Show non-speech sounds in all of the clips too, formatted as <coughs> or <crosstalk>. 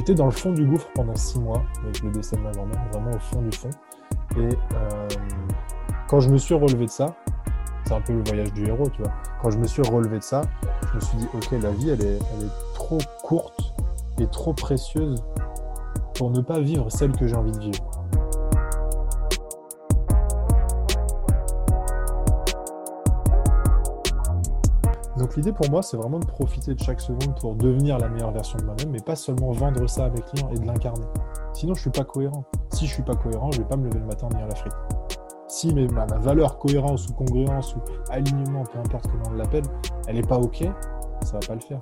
J'étais dans le fond du gouffre pendant six mois avec le décès de ma grand-mère, vraiment au fond du fond. Et euh, quand je me suis relevé de ça, c'est un peu le voyage du héros, tu vois. Quand je me suis relevé de ça, je me suis dit, ok, la vie, elle est, elle est trop courte et trop précieuse pour ne pas vivre celle que j'ai envie de vivre. L'idée pour moi, c'est vraiment de profiter de chaque seconde pour devenir la meilleure version de moi-même, mais pas seulement vendre ça à mes clients et de l'incarner. Sinon, je suis pas cohérent. Si je suis pas cohérent, je vais pas me lever le matin en venir la. Si ma, ma, valeur cohérence ou congruence ou alignement, peu importe comment on l'appelle, elle n'est pas OK, ça va pas le faire.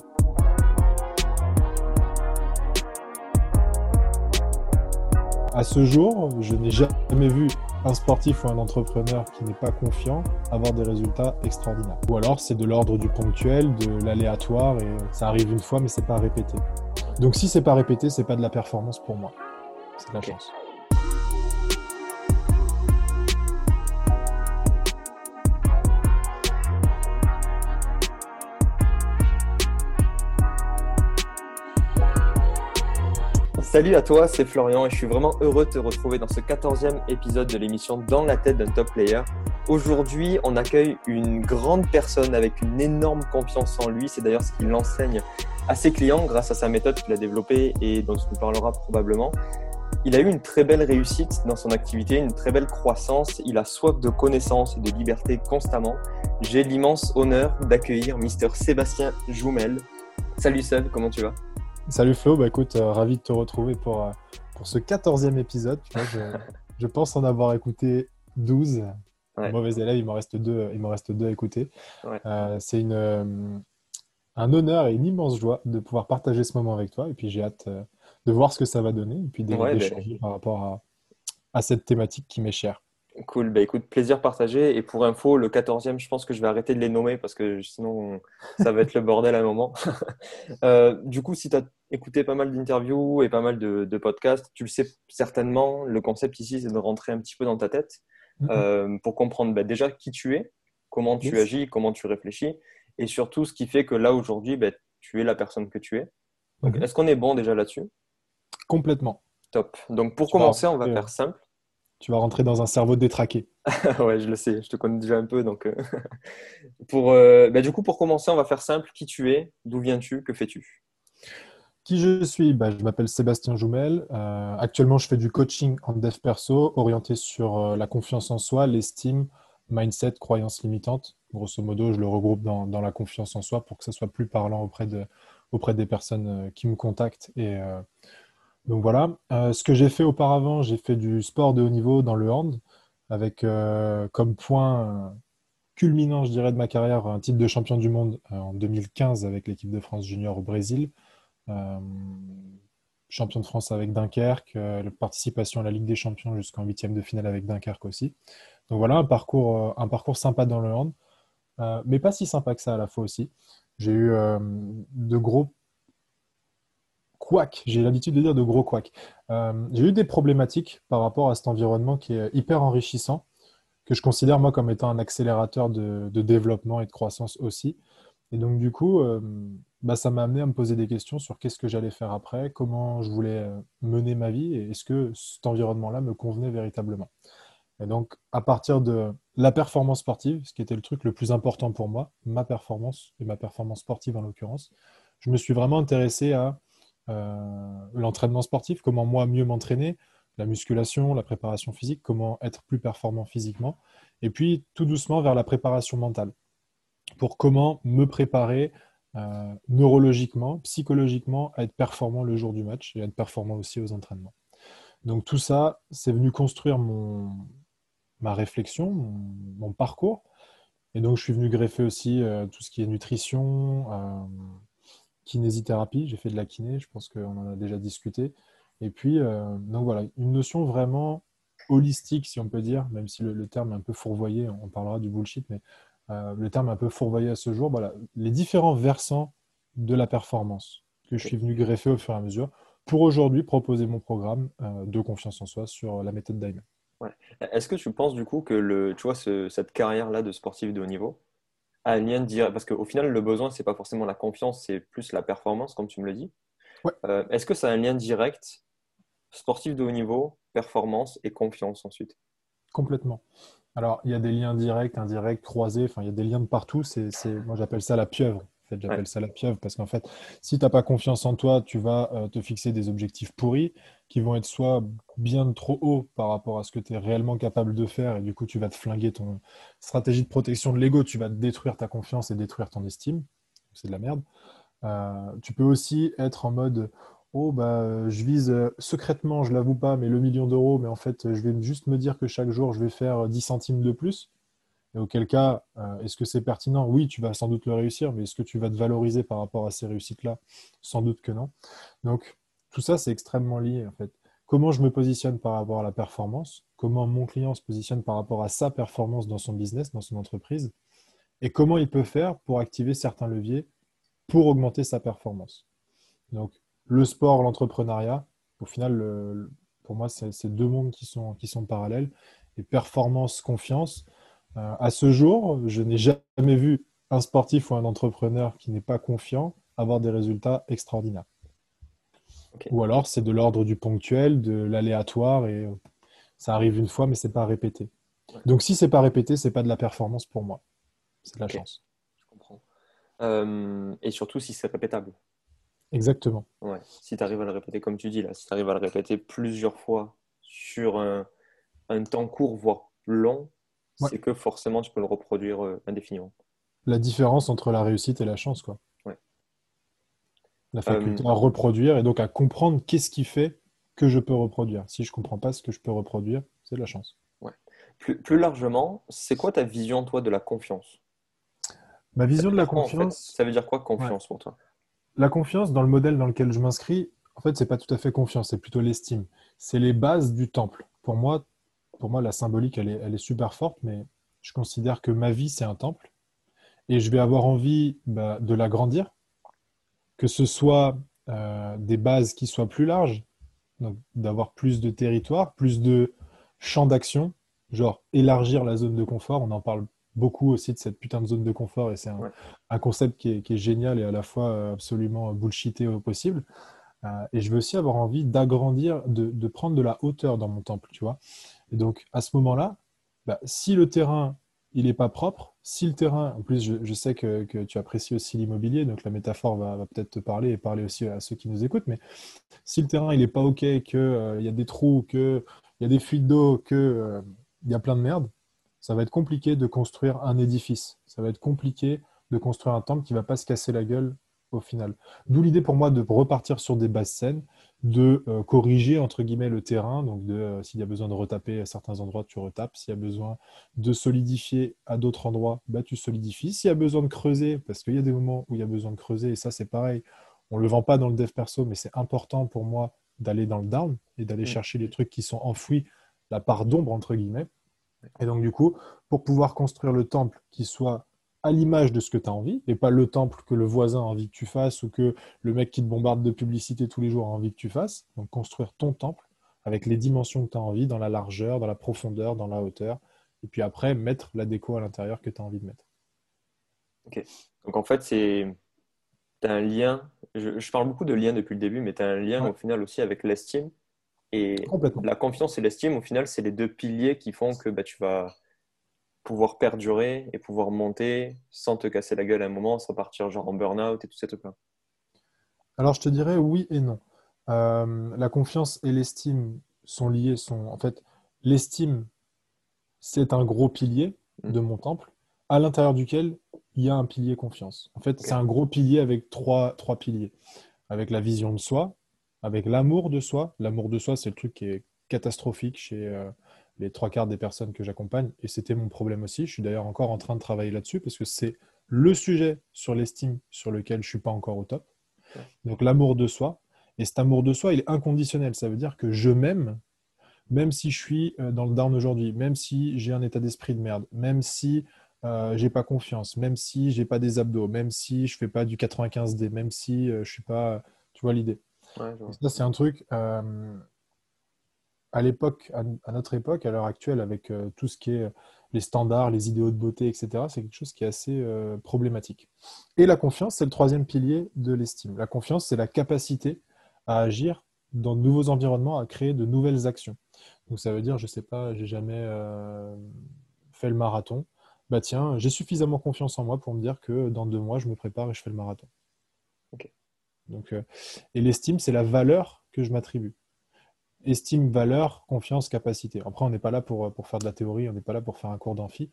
À ce jour, je n'ai jamais vu un sportif ou un entrepreneur qui n'est pas confiant avoir des résultats extraordinaires. Ou alors c'est de l'ordre du ponctuel, de l'aléatoire et ça arrive une fois mais c'est pas répété. Donc si c'est pas répété, c'est pas de la performance pour moi. C'est de la chance. Salut à toi, c'est Florian et je suis vraiment heureux de te retrouver dans ce 14e épisode de l'émission Dans la tête d'un top player. Aujourd'hui, on accueille une grande personne avec une énorme confiance en lui. C'est d'ailleurs ce qu'il enseigne à ses clients grâce à sa méthode qu'il a développée et dont il nous parlera probablement. Il a eu une très belle réussite dans son activité, une très belle croissance. Il a soif de connaissances et de liberté constamment. J'ai l'immense honneur d'accueillir Mr Sébastien Joumel. Salut Seb, comment tu vas? Salut Flo, bah écoute, euh, ravi de te retrouver pour, euh, pour ce 14e épisode. je, <laughs> je, pense en avoir écouté 12. Ouais. Mauvais élève, il m'en reste deux, il reste deux à écouter. Ouais. Euh, c'est une, un honneur et une immense joie de pouvoir partager ce moment avec toi. Et puis j'ai hâte de voir ce que ça va donner et puis d'échanger ouais, par rapport à, à cette thématique qui m'est chère. Cool, bah écoute, plaisir partagé. Et pour info, le 14e, je pense que je vais arrêter de les nommer parce que sinon ça va être le bordel à un moment. <laughs> euh, du coup, si tu as écouté pas mal d'interviews et pas mal de, de, podcasts, tu le sais certainement, le concept ici, c'est de rentrer un petit peu dans ta tête mm -hmm. euh, pour comprendre bah, déjà qui tu es, comment tu yes. agis, comment tu réfléchis et surtout ce qui fait que là aujourd'hui, bah, tu es la personne que tu es. Donc, mm -hmm. est-ce qu'on est bon déjà là-dessus? Complètement. Top. Donc, pour tu commencer, on va faire simple tu vas rentrer dans un cerveau détraqué. <laughs> ouais, je le sais, je te connais déjà un peu. Donc, euh... <laughs> pour, euh... bah, du coup, pour commencer, on va faire simple. Qui tu es? D'où viens-tu? Que fais-tu? Qui je suis bah, Je m'appelle Sébastien Joumel. Euh, actuellement, je fais du coaching en dev perso, orienté sur euh, la confiance en soi, l'estime, mindset, croyances limitantes. Grosso modo, je le regroupe dans, la confiance en soi pour que ça soit plus parlant auprès, de, auprès des personnes euh, qui me contactent et donc voilà. Ce que j'ai fait auparavant, j'ai fait du sport de haut niveau dans le hand, avec comme point culminant, je dirais, de ma carrière, un titre de champion du monde en 2015 avec l'équipe de France junior au Brésil. Euh, champion de France avec Dunkerque, la participation à la Ligue des Champions jusqu'en huitième de finale avec Dunkerque aussi. Donc voilà, un parcours, un parcours sympa dans le hand, mais pas si sympa que ça à la fois aussi. J'ai eu de gros couac, j'ai l'habitude de dire de gros couac. Euh, j'ai eu des problématiques par rapport à cet environnement qui est hyper enrichissant, que je considère moi comme étant un accélérateur de, développement et de croissance aussi. Et donc du coup, euh, bah, ça m'a amené à me poser des questions sur qu'est-ce que j'allais faire après, comment je voulais euh, mener ma vie et est-ce que cet environnement-là me convenait véritablement. Et donc à partir de la performance sportive, ce qui était le truc le plus important pour moi, ma performance et ma performance sportive en l'occurrence, je me suis vraiment intéressé à euh, l'entraînement sportif, comment moi mieux m'entraîner, la musculation, la préparation physique, comment être plus performant physiquement, et puis tout doucement vers la préparation mentale, pour comment me préparer euh, neurologiquement, psychologiquement à être performant le jour du match et à être performant aussi aux entraînements. Donc tout ça, c'est venu construire mon, ma réflexion, mon, parcours. Et donc je suis venu greffer aussi euh, tout ce qui est nutrition, euh, kinésithérapie, j'ai fait de la kiné, je pense qu'on en a déjà discuté. Et puis, donc voilà, une notion vraiment holistique, si on peut dire, même si le, le terme est un peu fourvoyé, on parlera du bullshit, mais euh, le terme un peu fourvoyé à ce jour, voilà, les différents versants de la performance que je suis venu greffer au fur et à mesure pour aujourd'hui proposer mon programme euh, de confiance en soi sur la méthode Daimler. Ouais. Est-ce que tu penses du coup que le, tu vois, ce, cette carrière-là de sportif de haut niveau, un lien direct Parce qu'au final, le besoin, c'est pas forcément la confiance, c'est plus la performance, comme tu me le dis. Euh, est-ce que ça a un lien direct sportif de haut niveau, performance et confiance ensuite? Complètement. Alors, il y a des liens directs, indirects, croisés, enfin, il y a des liens de partout. C'est, moi, j'appelle ça la pieuvre. En fait, j'appelle ça la pieuvre parce qu'en fait, si tu n'as pas confiance en toi, tu vas euh, te fixer des objectifs pourris qui vont être soit bien trop hauts par rapport à ce que tu es réellement capable de faire et du coup, tu vas te flinguer ton stratégie de protection de l'ego, tu vas détruire ta confiance et détruire ton estime. C'est de la merde. Euh, tu peux aussi être en mode oh bah je vise euh, secrètement, je l'avoue pas, mais le million d'euros, mais en fait je vais juste me dire que chaque jour je vais faire 10 centimes de plus. Et auquel cas, euh, est-ce que c'est pertinent? Oui, tu vas sans doute le réussir, mais est-ce que tu vas te valoriser par rapport à ces réussites-là? Sans doute que non. Donc tout ça, c'est extrêmement lié en fait. Comment je me positionne par rapport à la performance? Comment mon client se positionne par rapport à sa performance dans son business, dans son entreprise? Et comment il peut faire pour activer certains leviers pour augmenter sa performance? Donc, le sport, l'entrepreneuriat, au final, pour moi, c'est deux mondes qui sont, qui sont parallèles. Et performance, confiance. Euh, à ce jour, je n'ai jamais vu un sportif ou un entrepreneur qui n'est pas confiant avoir des résultats extraordinaires. Ou alors, c'est de l'ordre du ponctuel, de l'aléatoire, et ça arrive une fois, mais c'est pas répété. Donc, si c'est pas répété, c'est pas de la performance pour moi. C'est de la chance. Euh, et surtout si c'est répétable. Exactement. Ouais. Si tu arrives à le répéter comme tu dis là, si tu arrives à le répéter plusieurs fois sur un, temps court, voire long, c'est que forcément tu peux le reproduire euh, indéfiniment. La différence entre la réussite et la chance, quoi. Ouais. La faculté euh, à reproduire et donc à comprendre qu'est-ce qui fait que je peux reproduire. Si je ne comprends pas ce que je peux reproduire, c'est de la chance. Ouais. Plus, plus largement, c'est quoi ta vision, toi, de la confiance? Ma vision de la confiance. ça veut dire quoi confiance pour toi? La confiance dans le modèle dans lequel je m'inscris, en fait, c'est pas tout à fait confiance, c'est plutôt l'estime. C'est les bases du temple. Pour moi, pour moi, la symbolique, elle est, super forte, mais je considère que ma vie, c'est un temple. Et je vais avoir envie bah, de l'agrandir, que ce soit euh, des bases qui soient plus larges, d'avoir plus de territoire, plus de champs d'action, genre élargir la zone de confort. On en parle beaucoup aussi de cette putain de zone de confort et c'est un, concept qui est, génial et à la fois euh, absolument bullshité au possible. Euh, et je veux aussi avoir envie d'agrandir, de, prendre de la hauteur dans mon temple, tu vois. Et donc à ce moment-là, bah, si le terrain il n'est pas propre, si le terrain, en plus je, sais que, tu apprécies aussi l'immobilier, donc la métaphore va, peut-être te parler et parler aussi à ceux qui nous écoutent, mais si le terrain il n'est pas ok, qu'il euh, y a des trous, qu'il y a des fuites d'eau, qu'il il y a plein de merde, ça va être compliqué de construire un édifice. Ça va être compliqué de construire un temple qui ne va pas se casser la gueule au final. D'où l'idée pour moi de repartir sur des bases saines, de euh, corriger entre guillemets le terrain. Donc, euh, s'il y a besoin de retaper à certains endroits, tu retapes. S'il y a besoin de solidifier à d'autres endroits, bah, tu solidifies. S'il y a besoin de creuser, parce qu'il y a des moments où il y a besoin de creuser, et ça c'est pareil, on ne le vend pas dans le dev perso, mais c'est important pour moi d'aller dans le down et d'aller mm. chercher les trucs qui sont enfouis, la part d'ombre entre guillemets. Et donc, du coup, pour pouvoir construire le temple qui soit à l'image de ce que tu as envie, et pas le temple que le voisin a envie que tu fasses ou que le mec qui te bombarde de publicité tous les jours a envie que tu fasses. Donc, construire ton temple avec les dimensions que tu as envie, dans la largeur, dans la profondeur, dans la hauteur. Et puis après, mettre la déco à l'intérieur que tu as envie de mettre. Ok. Donc, en fait, c'est. Tu as un lien. Je, parle beaucoup de lien depuis le début, mais tu as un lien au final aussi avec l'estime et la confiance et l'estime, au final, c'est les deux piliers qui font que bah, tu vas pouvoir perdurer et pouvoir monter sans te casser la gueule à un moment, sans partir genre en burn-out et tout ça. Tout Alors, je te dirais oui et non. Euh, la confiance et l'estime sont liés. Sont... En fait, l'estime, c'est un gros pilier mm. de mon temple, à l'intérieur duquel il y a un pilier confiance. En fait, c'est un gros pilier avec trois, trois piliers. Avec la vision de soi, avec l'amour de soi. L'amour de soi, c'est le truc qui est catastrophique chez euh, les trois quarts des personnes que j'accompagne. Et c'était mon problème aussi. Je suis d'ailleurs encore en train de travailler là-dessus parce que c'est le sujet sur l'estime sur lequel je ne suis pas encore au top. Donc l'amour de soi. Et cet amour de soi, il est inconditionnel. Ça veut dire que je m'aime, même si je suis euh, dans le down aujourd'hui, même si j'ai un état d'esprit de merde, même si euh, j'ai pas confiance, même si j'ai pas des abdos, même si je fais pas du 95D, même si je suis pas, tu vois l'idée ça, c'est un truc, euh, à l'époque, à, notre époque, à l'heure actuelle, avec euh, tout ce qui est les standards, les idéaux de beauté, etc., c'est quelque chose qui est assez euh, problématique. Et la confiance, c'est le troisième pilier de l'estime. La confiance, c'est la capacité à agir dans de nouveaux environnements, à créer de nouvelles actions. Donc ça veut dire, je ne sais pas, j'ai jamais euh, fait le marathon. Bah tiens, j'ai suffisamment confiance en moi pour me dire que dans deux mois, je me prépare et je fais le marathon. Donc, euh, et l'estime, c'est la valeur que je m'attribue. Estime, valeur, confiance, capacité. Après, on n'est pas là pour, pour faire de la théorie, on n'est pas là pour faire un cours d'amphi.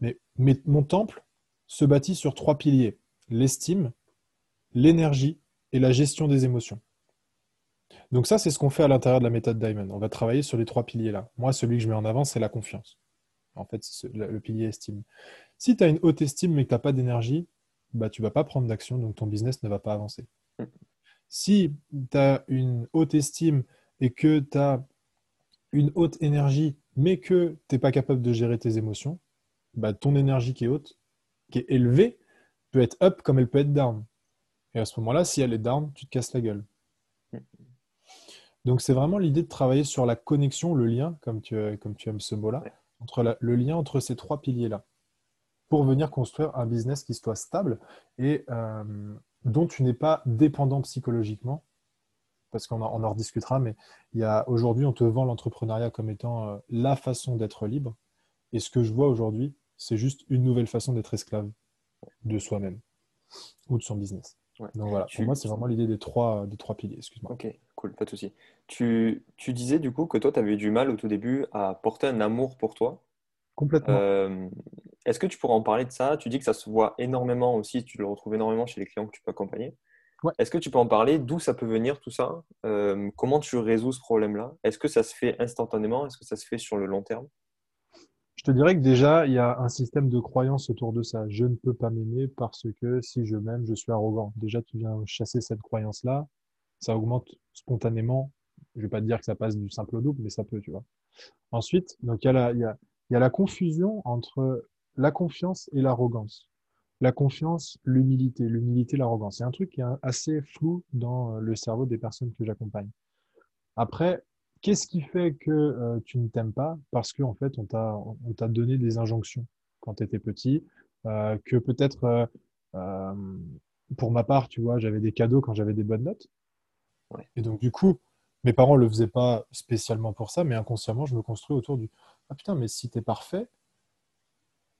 Mais, mais mon temple se bâtit sur trois piliers. L'estime, l'énergie et la gestion des émotions. Donc ça, c'est ce qu'on fait à l'intérieur de la méthode Diamond. On va travailler sur les trois piliers-là. Moi, celui que je mets en avant, c'est la confiance. En fait, c'est le pilier estime. Si tu as une haute estime mais que tu n'as pas d'énergie, bah, tu ne vas pas prendre d'action, donc ton business ne va pas avancer. Si tu as une haute estime et que tu as une haute énergie, mais que tu n'es pas capable de gérer tes émotions, bah, ton énergie qui est haute, qui est élevée, peut être up comme elle peut être down. Et à ce moment-là, si elle est down, tu te casses la gueule. Donc c'est vraiment l'idée de travailler sur la connexion, le lien, comme tu, comme tu aimes ce mot-là, entre le lien entre ces trois piliers-là, pour venir construire un business qui soit stable et euh, dont tu n'es pas dépendant psychologiquement, parce qu'on en, en, rediscutera, mais il y a aujourd'hui, on te vend l'entrepreneuriat comme étant euh, la façon d'être libre. Et ce que je vois aujourd'hui, c'est juste une nouvelle façon d'être esclave de soi-même ou de son business. Donc voilà, pour moi, c'est vraiment l'idée des trois, des trois piliers. Excuse-moi. Ok, cool, pas de souci. Tu, tu, disais du coup que toi, tu avais eu du mal au tout début à porter un amour pour toi. Complètement. Euh, est-ce que tu pourrais en parler de ça? Tu dis que ça se voit énormément aussi, tu le retrouves énormément chez les clients que tu peux accompagner. Ouais. Est-ce que tu peux en parler? D'où ça peut venir tout ça? Euh, Comment tu résous ce problème-là? Est-ce que ça se fait instantanément? Est-ce que ça se fait sur le long terme? Je te dirais que déjà, il y a un système de croyance autour de ça. Je ne peux pas m'aimer parce que si je m'aime, je suis arrogant. Déjà, tu viens chasser cette croyance-là. Ça augmente spontanément. Je ne vais pas te dire que ça passe du simple au double, mais ça peut, tu vois. Ensuite, donc, y y il y a la confusion entre la confiance et l'arrogance. La confiance, l'humilité, l'humilité, l'arrogance. C'est un truc qui est assez flou dans le cerveau des personnes que j'accompagne. Après, Qu'est-ce qui fait que euh, tu ne t'aimes pas? Parce qu'en fait, on t'a, on t'a donné des injonctions quand tu étais petit, euh, que peut-être, euh, euh, pour ma part, tu vois, j'avais des cadeaux quand j'avais des bonnes notes. Ouais. Et donc, du coup, mes parents ne le faisaient pas spécialement pour ça, mais inconsciemment, je me construis autour du Ah putain, mais si tu es parfait,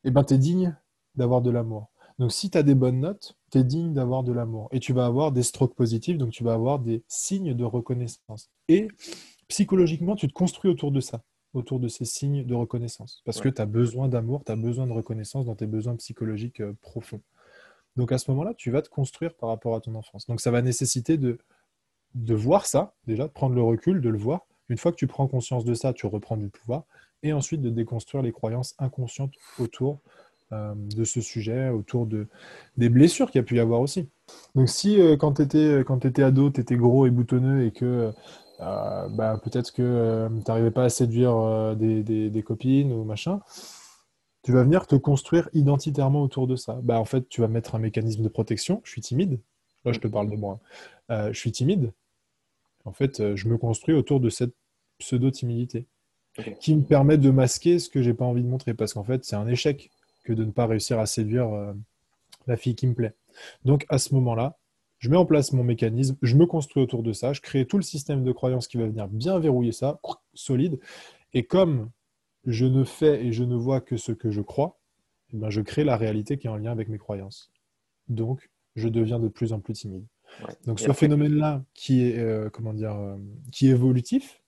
eh ben, tu es digne d'avoir de l'amour. Donc, si tu as des bonnes notes, tu es digne d'avoir de l'amour. Et tu vas avoir des strokes positifs, donc tu vas avoir des signes de reconnaissance. Et psychologiquement, tu te construis autour de ça, autour de ces signes de reconnaissance. Parce ouais. que tu as besoin d'amour, tu as besoin de reconnaissance dans tes besoins psychologiques euh, profonds. Donc à ce moment-là, tu vas te construire par rapport à ton enfance. Donc ça va nécessiter de, de voir ça, déjà, de prendre le recul, de le voir. Une fois que tu prends conscience de ça, tu reprends du pouvoir. Et ensuite de déconstruire les croyances inconscientes autour de ce sujet, autour de, des blessures qu'il y a pu y avoir aussi. Donc si euh, quand tu étais, quand étais ado, tu étais gros et boutonneux et que euh, bah, peut-être que euh, tu n'arrivais pas à séduire euh, des, des, des, copines ou machin, tu vas venir te construire identitairement autour de ça. Bah, en fait, tu vas mettre un mécanisme de protection. Je suis timide. Là, je te parle de moi. Euh, je suis timide. En fait, je me construis autour de cette pseudo-timidité okay. qui me permet de masquer ce que j'ai pas envie de montrer parce qu'en fait, c'est un échec que de ne pas réussir à séduire euh, la fille qui me plaît. Donc, à ce moment-là, je mets en place mon mécanisme, je me construis autour de ça, je crée tout le système de croyance qui va venir bien verrouiller ça, solide. Et comme je ne fais et je ne vois que ce que je crois, eh ben je crée la réalité qui est en lien avec mes croyances. Donc, je deviens de plus en plus timide. Ouais. Donc, ce phénomène-là qui est euh, comment dire, euh, qui est évolutif,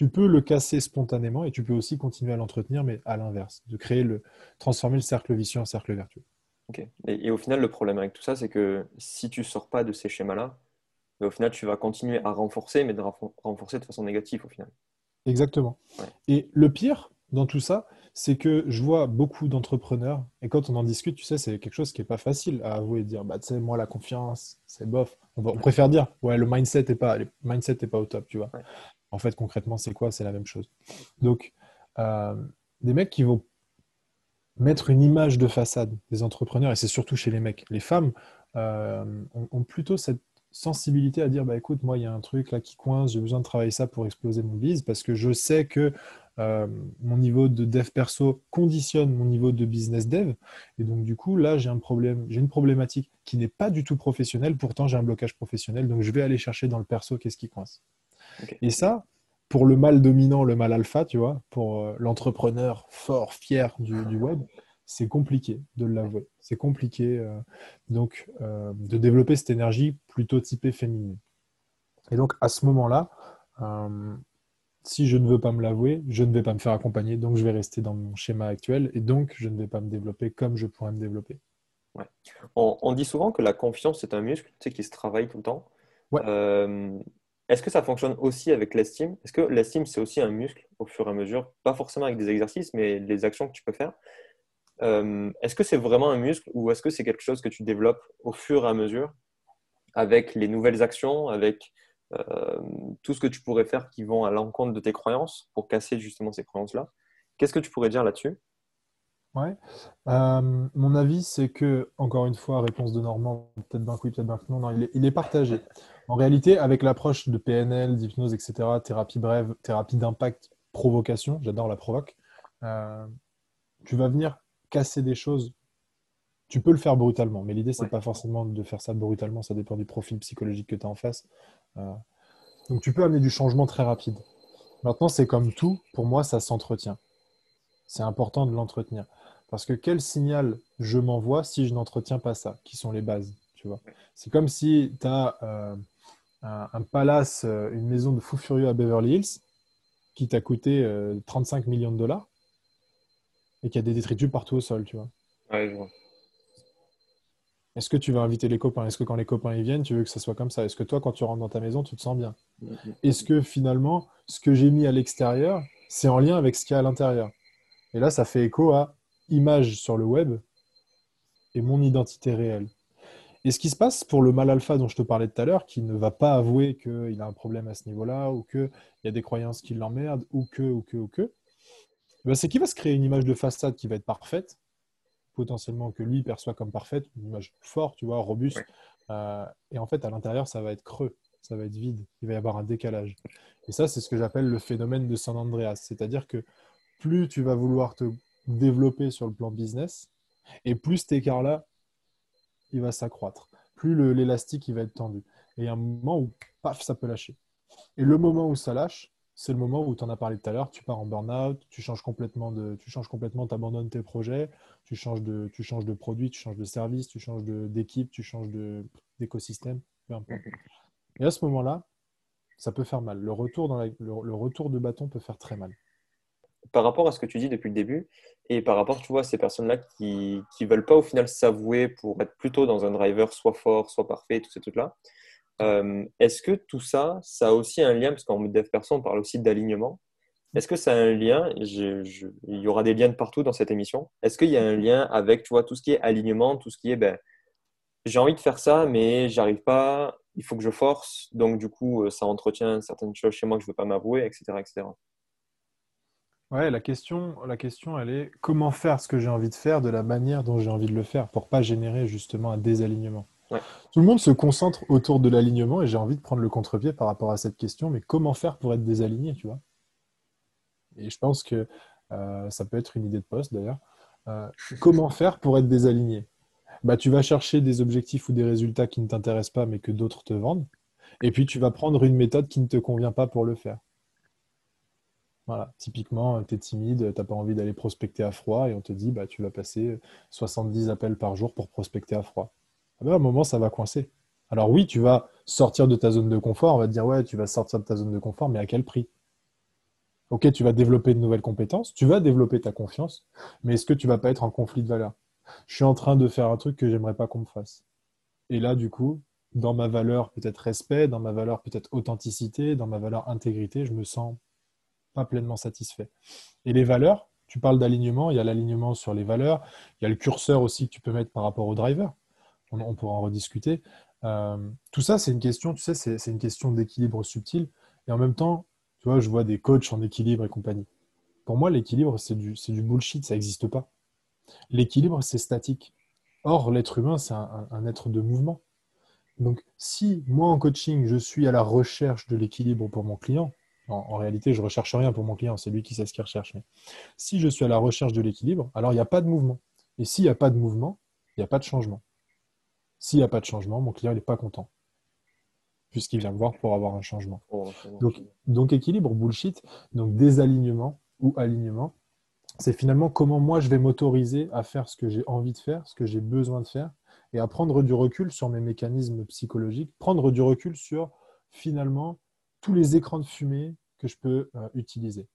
tu peux le casser spontanément et tu peux aussi continuer à l'entretenir, mais à l'inverse, de créer le, transformer le cercle vicieux en cercle vertueux. Ok. Et, et, au final, le problème avec tout ça, c'est que si tu sors pas de ces schémas-là, ben, au final, tu vas continuer à renforcer, mais de renforcer de façon négative au final. Exactement. Ouais. Et le pire dans tout ça, c'est que je vois beaucoup d'entrepreneurs, et quand on en discute, tu sais, c'est quelque chose qui n'est pas facile à avouer, de dire, bah, tu sais, moi, la confiance, c'est bof. On, va, on, préfère dire, ouais, le mindset n'est pas, le mindset est pas au top, tu vois. Ouais. En fait, concrètement, c'est quoi? C'est la même chose. Donc, euh, des mecs qui vont mettre une image de façade des entrepreneurs, et c'est surtout chez les mecs. Les femmes euh, ont, plutôt cette sensibilité à dire bah écoute moi il y a un truc là qui coince j'ai besoin de travailler ça pour exploser mon biz parce que je sais que euh, mon niveau de dev perso conditionne mon niveau de business dev et donc du coup là j'ai un problème j'ai une problématique qui n'est pas du tout professionnelle pourtant j'ai un blocage professionnel donc je vais aller chercher dans le perso qu'est-ce qui coince et ça pour le mal dominant le mal alpha tu vois pour euh, l'entrepreneur fort fier du, du web c'est compliqué de l'avouer. C'est compliqué euh, donc euh, de développer cette énergie plutôt typée féminine. Et donc à ce moment-là, si je ne veux pas me l'avouer, je ne vais pas me faire accompagner, donc je vais rester dans mon schéma actuel et donc je ne vais pas me développer comme je pourrais me développer. On, dit souvent que la confiance est un muscle tu sais, qui se travaille tout le temps. Est-ce que ça fonctionne aussi avec l'estime? Est-ce que l'estime, c'est aussi un muscle au fur et à mesure? Pas forcément avec des exercices, mais les actions que tu peux faire. Euh, est-ce que c'est vraiment un muscle ou est-ce que c'est quelque chose que tu développes au fur et à mesure avec les nouvelles actions, avec euh, tout ce que tu pourrais faire qui vont à l'encontre de tes croyances pour casser justement ces croyances-là? Qu'est-ce que tu pourrais dire là-dessus? Ouais. Euh, mon avis, c'est que, encore une fois, réponse de Normand, peut-être d'un oui, peut-être d'un non, non il, est, partagé. En réalité, avec l'approche de PNL, d'hypnose, etc., thérapie brève, thérapie d'impact, provocation, j'adore la provoque, tu vas venir casser des choses, tu peux le faire brutalement. Mais l'idée, c'est n'est pas forcément de faire ça brutalement. Ça dépend du profil psychologique que tu as en face. Euh, donc, tu peux amener du changement très rapide. Maintenant, c'est comme tout. Pour moi, ça s'entretient. C'est important de l'entretenir. Parce que quel signal je m'envoie si je n'entretiens pas ça, qui sont les bases tu vois? C'est comme si tu as euh, un, palace, euh, une maison de fou furieux à Beverly Hills, qui t'a coûté 35 millions de dollars et qu'il y a des détritus partout au sol, tu vois. Ouais, je vois. Est-ce que tu vas inviter les copains? Est-ce que quand les copains y viennent, tu veux que ça soit comme ça? Est-ce que toi, quand tu rentres dans ta maison, tu te sens bien? Mm-hmm. Est-ce que finalement, ce que j'ai mis à l'extérieur, c'est en lien avec ce qu'il y a à l'intérieur? Et là, ça fait écho à image sur le web et mon identité réelle. Et ce qui se passe pour le mal alpha dont je te parlais tout à l'heure, qui ne va pas avouer qu'il a un problème à ce niveau-là, ou qu'il y a des croyances qui l'emmerdent, ou que, ou que, ou que, bah, c'est qu'il va se créer une image de façade qui va être parfaite, potentiellement que lui perçoit comme parfaite, une image forte, tu vois, robuste. Euh, et en fait, à l'intérieur, ça va être creux, ça va être vide, il va y avoir un décalage. Et ça, c'est ce que j'appelle le phénomène de San Andreas. C'est-à-dire que plus tu vas vouloir te développer sur le plan business, et plus cet écart-là, il va s'accroître. Plus l'élastique, il va être tendu. Et il y a un moment où, paf, ça peut lâcher. Et le moment où ça lâche, c'est le moment où tu en as parlé tout à l'heure, tu pars en burn-out, tu changes complètement tu changes complètement, abandonnes tes projets, tu changes de, tu changes de produit, tu changes de service, tu changes d'équipe, tu changes d'écosystème, peu. Et à ce moment-là, ça peut faire mal. Le, retour de bâton peut faire très mal. Par rapport à ce que tu dis depuis le début, et par rapport, tu vois, à ces personnes-là qui ne veulent pas au final s'avouer pour être plutôt dans un driver soit fort, soit parfait, tout ces trucs-là, euh, est-ce que tout ça, ça a aussi un lien, parce qu'en dev perso, on parle aussi d'alignement. Est-ce que ça a un lien Il y aura des liens de partout dans cette émission. Est-ce qu'il y a un lien avec tu vois, tout ce qui est alignement, tout ce qui est ben, j'ai envie de faire ça, mais j'arrive pas, il faut que je force, donc du coup, euh, ça entretient certaines choses chez moi que je ne veux pas m'avouer, etc., etc. Ouais, la question, la question, elle est comment faire ce que j'ai envie de faire de la manière dont j'ai envie de le faire pour pas générer justement un désalignement. Tout le monde se concentre autour de l'alignement et j'ai envie de prendre le contre-pied par rapport à cette question, mais comment faire pour être désaligné, tu vois? Et je pense que euh, ça peut être une idée de poste d'ailleurs. Euh, <laughs> comment faire pour être désaligné? Bah, Tu vas chercher des objectifs ou des résultats qui ne t'intéressent pas mais que d'autres te vendent. Et puis tu vas prendre une méthode qui ne te convient pas pour le faire. Voilà, typiquement, tu es timide, tu n'as pas envie d'aller prospecter à froid et on te dit bah, tu vas passer 70 appels par jour pour prospecter à froid. Ah ben, à un moment, ça va coincer. Alors oui, tu vas sortir de ta zone de confort, on va te dire, ouais, tu vas sortir de ta zone de confort, mais à quel prix? Ok, tu vas développer de nouvelles compétences, tu vas développer ta confiance, mais est-ce que tu vas pas être en conflit de valeur Je suis en train de faire un truc que j'aimerais pas qu'on me fasse. Et là, du coup, dans ma valeur peut-être respect, dans ma valeur peut-être authenticité, dans ma valeur intégrité, je me sens pas pleinement satisfait. Et les valeurs, tu parles d'alignement, il y a l'alignement sur les valeurs, il y a le curseur aussi que tu peux mettre par rapport au driver on, pourra en rediscuter. Euh, tout ça, c'est une question, tu sais, c'est une question d'équilibre subtil. Et en même temps, tu vois, je vois des coachs en équilibre et compagnie. Pour moi, l'équilibre, c'est du, du bullshit, ça n'existe pas. L'équilibre, c'est statique. Or, l'être humain, c'est un, être de mouvement. Donc, si moi en coaching, je suis à la recherche de l'équilibre pour mon client, en, réalité, je ne recherche rien pour mon client, c'est lui qui sait ce qu'il recherche. Mais si je suis à la recherche de l'équilibre, alors il n'y a pas de mouvement. Et s'il n'y a pas de mouvement, il n'y a pas de changement. S'il n'y a pas de changement, mon client n'est pas content, puisqu'il vient me voir pour avoir un changement. Oh, donc, donc équilibre, bullshit, donc désalignement ou alignement, c'est finalement comment moi je vais m'autoriser à faire ce que j'ai envie de faire, ce que j'ai besoin de faire, et à prendre du recul sur mes mécanismes psychologiques, prendre du recul sur finalement tous les écrans de fumée que je peux euh, utiliser.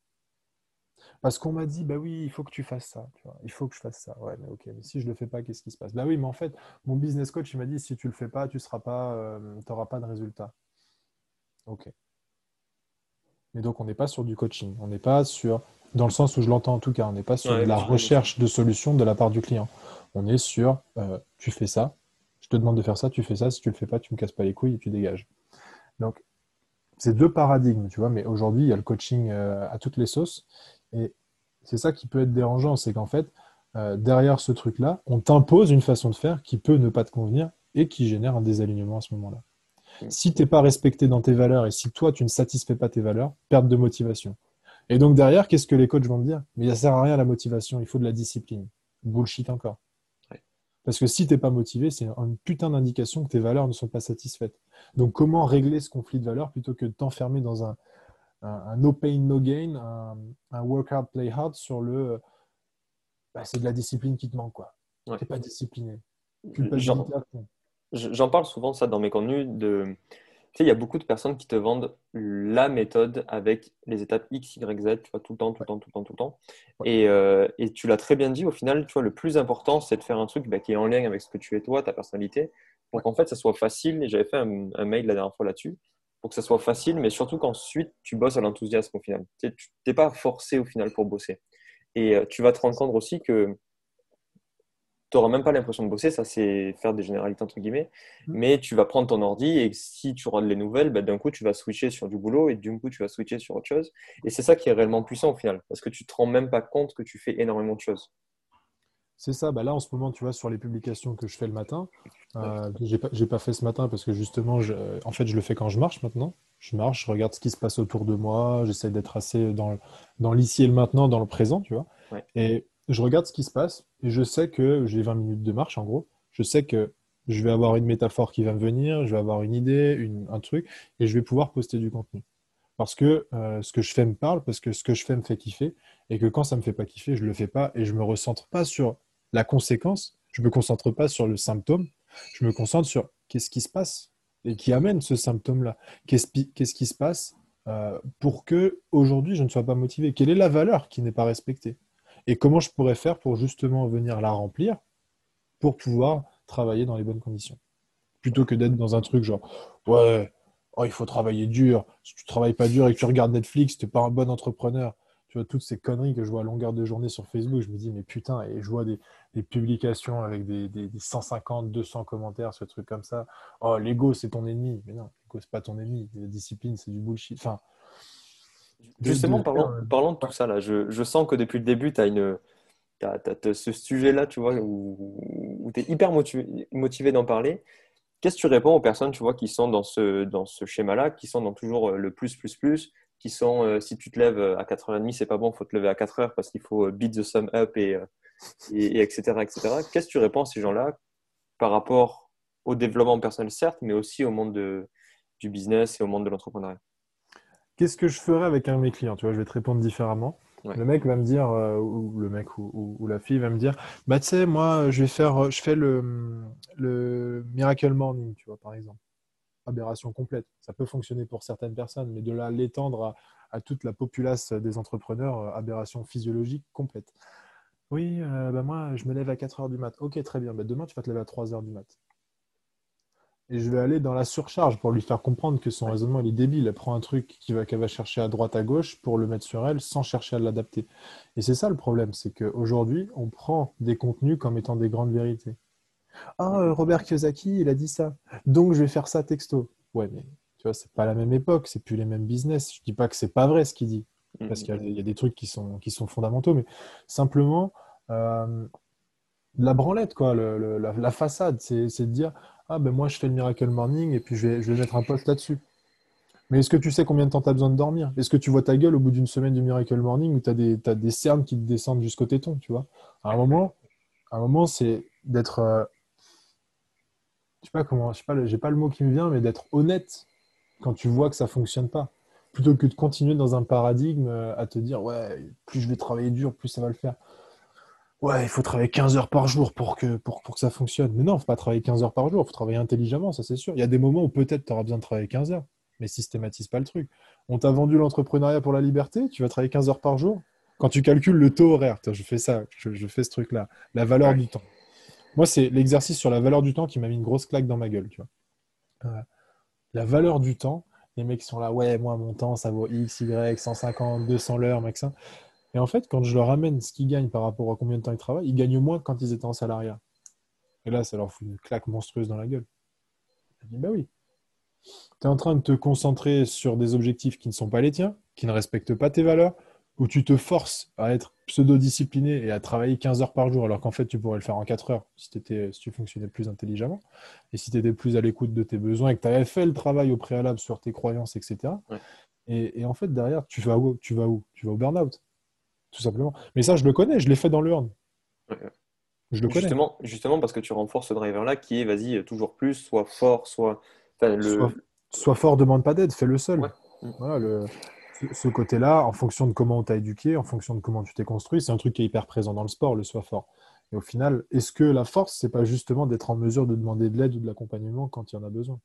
Parce qu'on m'a dit, bah oui, il faut que tu fasses ça. Il faut que je fasse ça. Ouais, mais ok, mais si je ne le fais pas, qu'est-ce qui se passe? Bah oui, mais en fait, mon business coach, il m'a dit, si tu ne le fais pas, tu n'auras pas, euh, pas de résultat. Ok. Mais donc, on n'est pas sur du coaching. On n'est pas sur, dans le sens où je l'entends en tout cas, on n'est pas sur la recherche de solutions de la part du client. On est sur, euh, tu fais ça, je te demande de faire ça, tu fais ça, si tu ne le fais pas, tu ne me casses pas les couilles et tu dégages. Donc, c'est deux paradigmes, tu vois, mais aujourd'hui, il y a le coaching euh, à toutes les sauces. Et c'est ça qui peut être dérangeant, c'est qu'en fait, euh, derrière ce truc-là, on t'impose une façon de faire qui peut ne pas te convenir et qui génère un désalignement à ce moment-là. Mm. Si tu n'es pas respecté dans tes valeurs et si toi, tu ne satisfais pas tes valeurs, perte de motivation. Et donc derrière, qu'est-ce que les coachs vont te dire? Mais ça sert à rien la motivation, il faut de la discipline. Bullshit encore. Parce que si tu n'es pas motivé, c'est une putain d'indication que tes valeurs ne sont pas satisfaites. Donc comment régler ce conflit de valeurs plutôt que de t'enfermer dans un, un, no pain, no gain, un, work hard, play hard sur le. Bah, c'est de la discipline qui te manque, quoi. Tu n'es pas discipliné. J'en parle souvent, ça, dans mes contenus. De... Tu sais, il y a beaucoup de personnes qui te vendent la méthode avec les étapes X, Y, Z, tu vois, tout le temps, tout le temps, tout le temps, tout le temps. Et, euh, et, tu l'as très bien dit, au final, tu vois, le plus important, c'est de faire un truc bah, qui est en lien avec ce que tu es toi, ta personnalité, pour qu'en fait, ça soit facile. Et j'avais fait un, un mail la dernière fois là-dessus pour que ça soit facile, mais surtout qu'ensuite tu bosses à l'enthousiasme au final. Tu n'es pas forcé au final pour bosser. Et euh, tu vas te rendre compte aussi que tu n'auras même pas l'impression de bosser, ça c'est faire des généralités entre guillemets, mmh. mais tu vas prendre ton ordi et si tu regardes les nouvelles, bah, d'un coup tu vas switcher sur du boulot et d'un coup tu vas switcher sur autre chose. Et c'est ça qui est réellement puissant au final, parce que tu ne te rends même pas compte que tu fais énormément de choses. C'est ça. Bah là, en ce moment, tu vois, sur les publications que je fais le matin, euh, j'ai pas, pas, fait ce matin parce que justement, je, en fait, je le fais quand je marche maintenant. Je marche, je regarde ce qui se passe autour de moi, j'essaie d'être assez dans, dans l'ici et le maintenant, dans le présent, tu vois. Et je regarde ce qui se passe je sais que j'ai 20 minutes de marche, en gros. Je sais que je vais avoir une métaphore qui va me venir, je vais avoir une idée, un truc, et je vais pouvoir poster du contenu. Parce que euh, ce que je fais me parle, parce que ce que je fais me fait kiffer, et que quand ça me fait pas kiffer, je le fais pas, et je me recentre pas sur la conséquence, je ne me concentre pas sur le symptôme, je me concentre sur qu'est-ce qui se passe et qui amène ce symptôme-là. Qu'est-ce qui se passe euh, pour que aujourd'hui je ne sois pas motivé? Quelle est la valeur qui n'est pas respectée? Et comment je pourrais faire pour justement venir la remplir pour pouvoir travailler dans les bonnes conditions? Plutôt que d'être dans un truc genre ouais, oh, il faut travailler dur. Si tu travailles pas dur et que tu regardes Netflix, tu n'es pas un bon entrepreneur toutes ces conneries que je vois à longueur de journée sur Facebook, je me dis, mais putain, et je vois des, publications avec des, 150, 200 commentaires, ce truc comme ça. Oh, l'ego, c'est ton ennemi. Mais non, l'ego, c'est pas ton ennemi. La discipline, c'est du bullshit. Enfin, Justement, parlons, de tout ça, là. Je, sens que depuis le début, tu as une. ce sujet-là, tu vois, où, tu es hyper motivé, motivé d'en parler. Qu'est-ce que tu réponds aux personnes, tu vois, qui sont dans ce, dans ce schéma-là, qui sont dans toujours le plus, plus, plus, qui sont euh, si tu te lèves euh, à 4h30, c'est pas bon, il faut te lever à 4h parce qu'il faut euh, beat the sum up et, et, etc. etc. Qu'est-ce que tu réponds à ces gens-là par rapport au développement personnel, certes, mais aussi au monde de, du business et au monde de l'entrepreneuriat? Qu'est-ce que je ferais avec un de mes clients? Tu vois, je vais te répondre différemment. Le mec va me dire, ou le mec ou, ou, la fille va me dire, bah tu sais, moi, je vais faire, je fais le, le Miracle Morning, tu vois, par exemple aberration complète. Ça peut fonctionner pour certaines personnes, mais de là l'étendre à, toute la populace des entrepreneurs, euh, aberration physiologique complète. Oui, euh, bah moi, je me lève à 4 heures du mat. Ok, très bien. Bah demain, tu vas te lever à 3 heures du mat. Et je vais aller dans la surcharge pour lui faire comprendre que son raisonnement il est débile. Elle prend un truc qu'elle va, va chercher à droite, à gauche pour le mettre sur elle sans chercher à l'adapter. Et c'est ça le problème, c'est qu'aujourd'hui, on prend des contenus comme étant des grandes vérités. Ah, euh, Robert Kiyosaki, il a dit ça. Donc, je vais faire ça texto. Ouais, mais tu vois, c'est pas la même époque, c'est plus les mêmes business. Je dis pas que c'est pas vrai ce qu'il dit, parce qu'il y, a des trucs qui sont, qui sont fondamentaux, mais simplement, euh, la branlette, quoi, la, façade, c'est de dire Ah ben moi je fais le Miracle Morning et puis je vais, je vais mettre un post là-dessus. Mais est-ce que tu sais combien de temps tu as besoin de dormir? Est-ce que tu vois ta gueule au bout d'une semaine du Miracle Morning où tu as des, cernes qui te descendent jusqu'au téton, tu vois? À un moment, à un moment c'est d'être. euh, je sais pas comment, je sais pas, j'ai pas le mot qui me vient, mais d'être honnête quand tu vois que ça fonctionne pas. Plutôt que de continuer dans un paradigme euh, à te dire, ouais, plus je vais travailler dur, plus ça va le faire. Ouais, il faut travailler 15 heures par jour pour que, pour, pour que ça fonctionne. Mais non, il ne faut pas travailler 15 heures par jour, il faut travailler intelligemment, ça c'est sûr. Il y a des moments où peut-être tu auras besoin de travailler 15 heures, mais systématise pas le truc. On t'a vendu l'entrepreneuriat pour la liberté, tu vas travailler 15 heures par jour? Quand tu calcules le taux horaire, je fais ça, je, je fais ce truc-là, la valeur Ouais. du temps. Moi, c'est l'exercice sur la valeur du temps qui m'a mis une grosse claque dans ma gueule, tu vois. Euh, la valeur du temps, les mecs sont là, ouais, moi, mon temps, ça vaut X, Y, 150, 200 l'heure, hein. Et en fait, quand je leur amène ce qu'ils gagnent par rapport à combien de temps ils travaillent, ils gagnent moins que quand ils étaient en salariat. Et là, ça leur fout une claque monstrueuse dans la gueule. Je dis, bah oui. Tu es en train de te concentrer sur des objectifs qui ne sont pas les tiens, qui ne respectent pas tes valeurs, où tu te forces à être pseudo-discipliné et à travailler 15 heures par jour, alors qu'en fait, tu pourrais le faire en 4 heures si, t'étais- si tu fonctionnais plus intelligemment, et si tu étais plus à l'écoute de tes besoins et que tu avais fait le travail au préalable sur tes croyances, etc. Ouais. Et, et en fait, derrière, tu vas où? Tu vas où? Tu vas au burn-out, tout simplement. Mais ça, je le connais, je l'ai fait dans le Horn. Ouais, ouais. Je le connais. Justement, justement parce que tu renforces ce driver-là qui est, vas-y, toujours plus, soit fort, soit. Enfin, le... Sois, sois fort, demande pas d'aide, seul. Ouais. Mm. Voilà, le- ce- ce côté-là, en fonction de comment on t'a éduqué, en fonction de comment tu t'es construit, c'est un truc qui est hyper présent dans le sport, le sois fort. Et au final, est-ce que la force, c'est pas justement d'être en mesure de demander de l'aide ou de l'accompagnement quand il y en a besoin?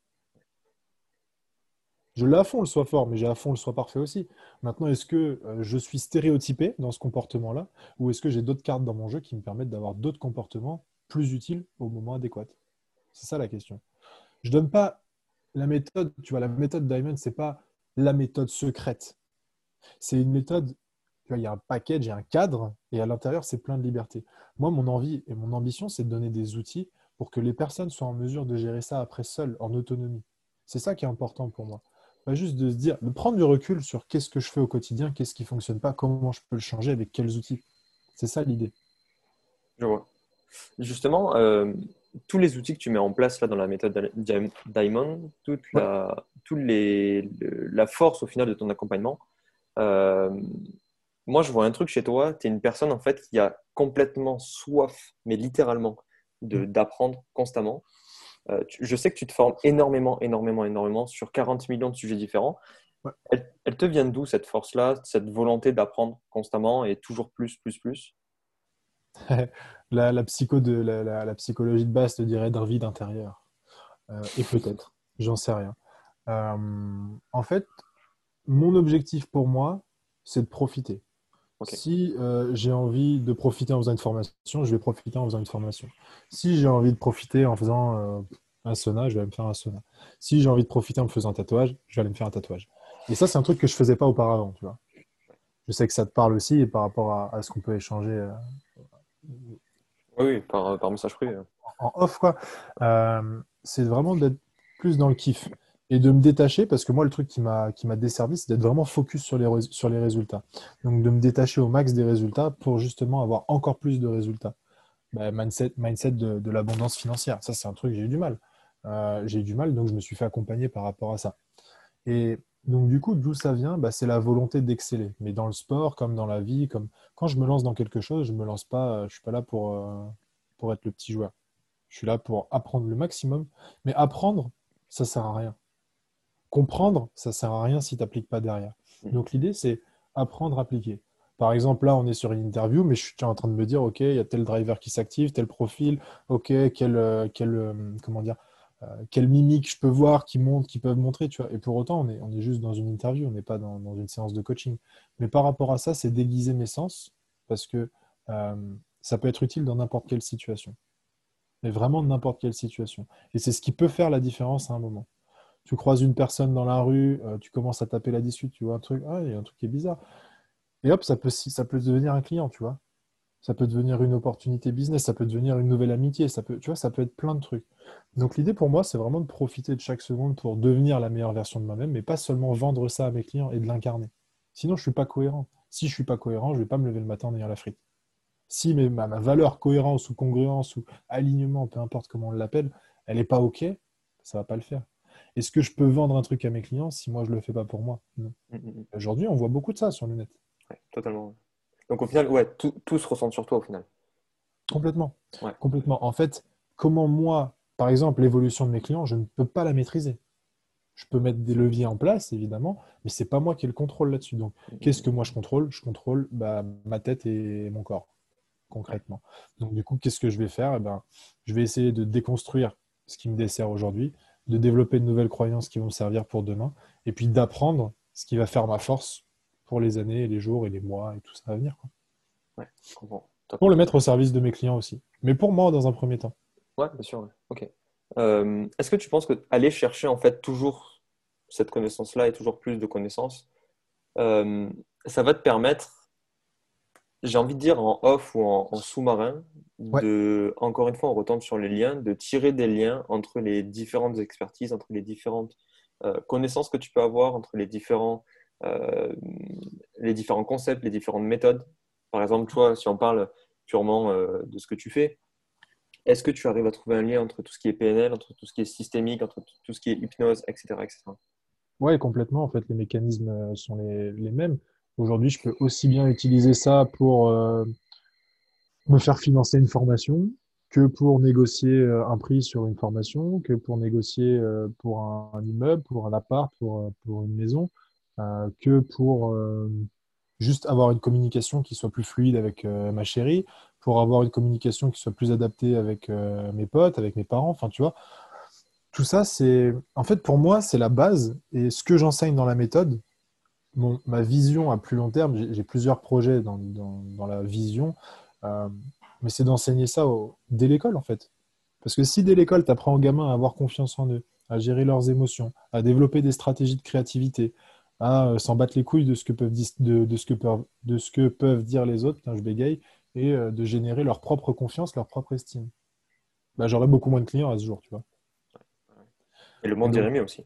Je l'ai à fond le sois fort, mais j'ai à fond le sois parfait aussi. Maintenant, est-ce que euh, je suis stéréotypé dans ce comportement-là ou est-ce que j'ai d'autres cartes dans mon jeu qui me permettent d'avoir d'autres comportements plus utiles au moment adéquat? C'est ça la question. Je donne pas la méthode, tu vois, la méthode Diamond, c'est pas la méthode secrète. C'est une méthode, tu vois, il y a un package, il y a un cadre, et à l'intérieur, c'est plein de liberté. Moi, mon envie et mon ambition, c'est de donner des outils pour que les personnes soient en mesure de gérer ça après seules, en autonomie. C'est ça qui est important pour moi. Pas juste de se dire, de prendre du recul sur qu'est-ce que je fais au quotidien, qu'est-ce qui fonctionne pas, comment je peux le changer, avec quels outils. C'est ça l'idée. Je vois. Justement, euh, tous les outils que tu mets en place là dans la méthode Di- Diamond, toute la, les, le- la force au final de ton accompagnement, euh, moi je vois un truc chez toi, tu es une personne en fait qui a complètement soif, mais littéralement, de- d'apprendre constamment. Euh, tu- je sais que tu te formes énormément, énormément, énormément sur 40 millions de sujets différents. Ouais. Elle, elle te vient d'où cette force-là, cette volonté d'apprendre constamment et toujours plus, plus, plus? <laughs> la, la psycho de, la, la- la psychologie de base te dirait d'un vide intérieur. Euh, et peut-être, j'en sais rien. Euh, en fait, mon objectif pour moi, c'est de profiter. Si euh, j'ai envie de profiter en faisant une formation, je vais profiter en faisant une formation. Si j'ai envie de profiter en faisant euh, un sauna, je vais aller me faire un sauna. Si j'ai envie de profiter en me faisant un tatouage, je vais aller me faire un tatouage. Et ça, c'est un truc que je faisais pas auparavant, tu vois. Je sais que ça te parle aussi et par rapport à, à ce qu'on peut échanger euh, Oui, par, par message privé. en off, quoi. C'est vraiment d'être plus dans le kiff et de me détacher parce que moi, le truc qui m'a qui m'a desservi, c'est d'être vraiment focus sur les, sur les résultats. Donc, de me détacher au max des résultats pour justement avoir encore plus de résultats. Bah, mindset, mindset de, de l'abondance financière. Ça, c'est un truc, j'ai eu du mal. Euh, j'ai eu du mal, donc je me suis fait accompagner par rapport à ça. Et donc, du coup, d'où ça vient? Bah, C'est la volonté d'exceller. Mais dans le sport, comme dans la vie, comme quand je me lance dans quelque chose, je me lance pas, je suis pas là pour, euh, pour être le petit joueur. Je suis là pour apprendre le maximum. Mais apprendre, ça sert à rien. Comprendre, ça sert à rien si tu n'appliques pas derrière. Mm. Donc l'idée, c'est apprendre, appliquer. Par exemple, là, on est sur une interview, mais je suis en train de me dire, OK, il y a tel driver qui s'active, tel profil, OK, quel, euh, quel, euh, comment dire, euh, quelle mimique je peux voir qui montre, qui peuvent montrer, tu vois. Et pour autant, on est, on est juste dans une interview, on n'est pas dans, dans une séance de coaching. Mais par rapport à ça, c'est déguiser mes sens parce que euh, ça peut être utile dans n'importe quelle situation. Mais vraiment n'importe quelle situation. Et c'est ce qui peut faire la différence à un moment. Tu croises une personne dans la rue, euh, tu commences à taper là-dessus, tu vois un truc, ah, il y a un truc qui est bizarre. Et hop, ça peut, ça peut devenir un client, tu vois. Ça peut devenir une opportunité business, ça peut devenir une nouvelle amitié, ça peut, tu vois, ça peut être plein de trucs. Donc l'idée pour moi, c'est vraiment de profiter de chaque seconde pour devenir la meilleure version de moi-même, mais pas seulement vendre ça à mes clients et de l'incarner. Sinon, je suis pas cohérent. Si je suis pas cohérent, je vais pas me lever le matin en ayant la frite. Si ma, ma valeur cohérence ou congruence ou alignement, peu importe comment on l'appelle, elle n'est pas OK, ça ne va pas le faire. Est-ce que je peux vendre un truc à mes clients si moi je ne le fais pas pour moi? Non. Mm, mm, mm. Aujourd'hui, on voit beaucoup de ça sur le net. totalement. Donc au final, ouais, tout, tout, se ressent sur toi au final. Complètement. Complètement. En fait, comment moi, par exemple, l'évolution de mes clients, je ne peux pas la maîtriser. Je peux mettre des leviers en place, évidemment, mais ce n'est pas moi qui ai le contrôle là-dessus. Donc, qu'est-ce que moi je contrôle? Je contrôle bah, ma tête et mon corps, concrètement. Donc, du coup, qu'est-ce que je vais faire? Eh ben, Je vais essayer de déconstruire ce qui me dessert aujourd'hui, de développer de nouvelles croyances qui vont me servir pour demain, et puis d'apprendre ce qui va faire ma force pour les années, les jours et les mois et tout ça à venir. Ouais, Pour le mettre au service de mes clients aussi. Mais pour moi, dans un premier temps. Ouais, bien sûr. Ok. Euh, est-ce que tu penses que aller chercher en fait toujours cette connaissance-là et toujours plus de connaissances, euh, ça va te permettre, j'ai envie de dire en off ou en, sous-marin, de, encore une fois, on retombe sur les liens, de tirer des liens entre les différentes expertises, entre les différentes euh, connaissances que tu peux avoir, entre les différents, les différents concepts, les différentes méthodes. Par exemple, toi, si on parle purement de ce que tu fais, est-ce que tu arrives à trouver un lien entre tout ce qui est PNL, entre tout ce qui est systémique, entre tout ce qui est hypnose, etc. etc. Oui, complètement. En fait, les mécanismes euh, sont les, mêmes. Aujourd'hui, je peux aussi bien utiliser ça pour euh, me faire financer une formation que pour négocier euh, un prix sur une formation, que pour négocier pour un, immeuble, pour un appart, pour, pour une maison, que pour juste avoir une communication qui soit plus fluide avec ma chérie, pour avoir une communication qui soit plus adaptée avec euh, mes potes, avec mes parents. Enfin, tu vois, tout ça, c'est. En fait, pour moi, c'est la base. Et ce que j'enseigne dans la méthode, ma vision à plus long terme, j'ai plusieurs projets dans, dans, la vision, euh, mais c'est d'enseigner ça dès l'école, en fait. Parce que si dès l'école, tu apprends aux gamins à avoir confiance en eux, à gérer leurs émotions, à développer des stratégies de créativité, à euh, s'en battre les couilles de ce que peuvent, de, de, ce que peuvent, de ce que peuvent dire les autres, je bégaye, et euh, de générer leur propre confiance, leur propre estime. Bah, J'aurais beaucoup moins de clients à ce jour, tu vois. Et le monde irait mieux aussi.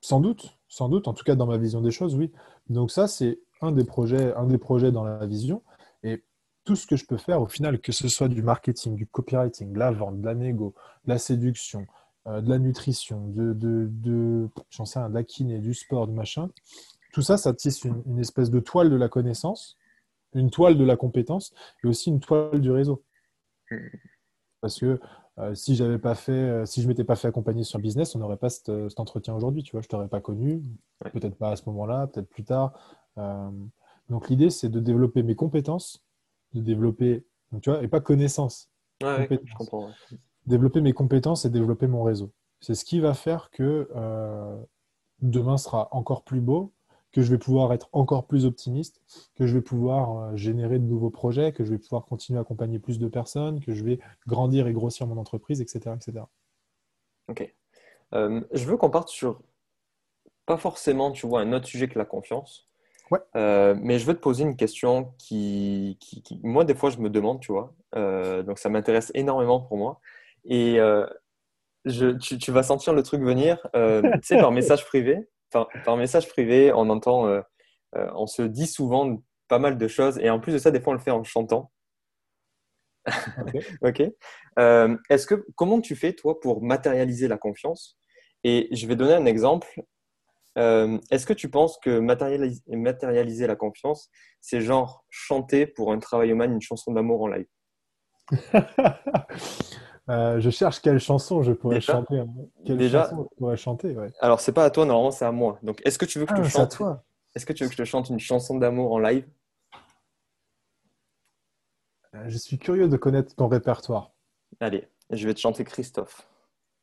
Sans doute, sans doute, en tout cas dans ma vision des choses, oui. Donc ça, c'est un des projets, un des projets dans la vision. Et tout ce que je peux faire, au final, que ce soit du marketing, du copywriting, de la vente, de la négo, de la séduction, euh, de la nutrition, de, de, de j'en sais un, de la kiné, du sport, du machin, tout ça, ça tisse une espèce de toile de la connaissance une toile de la compétence et aussi une toile du réseau. Parce que euh, si j'avais pas fait, euh, si je m'étais pas fait accompagner sur le business, on n'aurait pas cet, entretien aujourd'hui. Tu vois, je t'aurais pas connu, peut-être pas à ce moment-là, peut-être plus tard. Euh, donc l'idée, c'est de développer mes compétences, de développer, tu vois, et pas connaissances. je comprends. Développer mes compétences et développer mon réseau. C'est ce qui va faire que demain sera encore plus beau que je vais pouvoir être encore plus optimiste, que je vais pouvoir euh, générer de nouveaux projets, que je vais pouvoir continuer à accompagner plus de personnes, que je vais grandir et grossir mon entreprise, etc. etc. Ok. Euh, je veux qu'on parte sur, pas forcément, tu vois, un autre sujet que la confiance. Ouais. Euh, mais je veux te poser une question qui, qui, moi, des fois, je me demande, tu vois. donc, ça m'intéresse énormément pour moi. Et je, tu, tu, vas sentir le truc venir, tu sais, par <laughs> message privé par, message privé, on entend, euh, euh, on se dit souvent pas mal de choses. Et en plus de ça, des fois, on le fait en chantant. ok. <laughs> Euh, est-ce que comment tu fais toi pour matérialiser la confiance? Et je vais donner un exemple. Est-ce que tu penses que matérialiser, matérialiser la confiance, c'est genre chanter pour un travail humain une chanson d'amour en live? <laughs> Euh, je cherche quelle chanson je pourrais chanter. Hein. Quelle déjà, chanson je pourrais chanter ouais. Alors, c'est pas à toi, normalement, c'est à moi. Donc, est-ce que tu veux que je te ah, chante toi. Est-ce que tu veux que je te chante une chanson d'amour en live? Euh, Je suis curieux de connaître ton répertoire. Allez, je vais te chanter Christophe.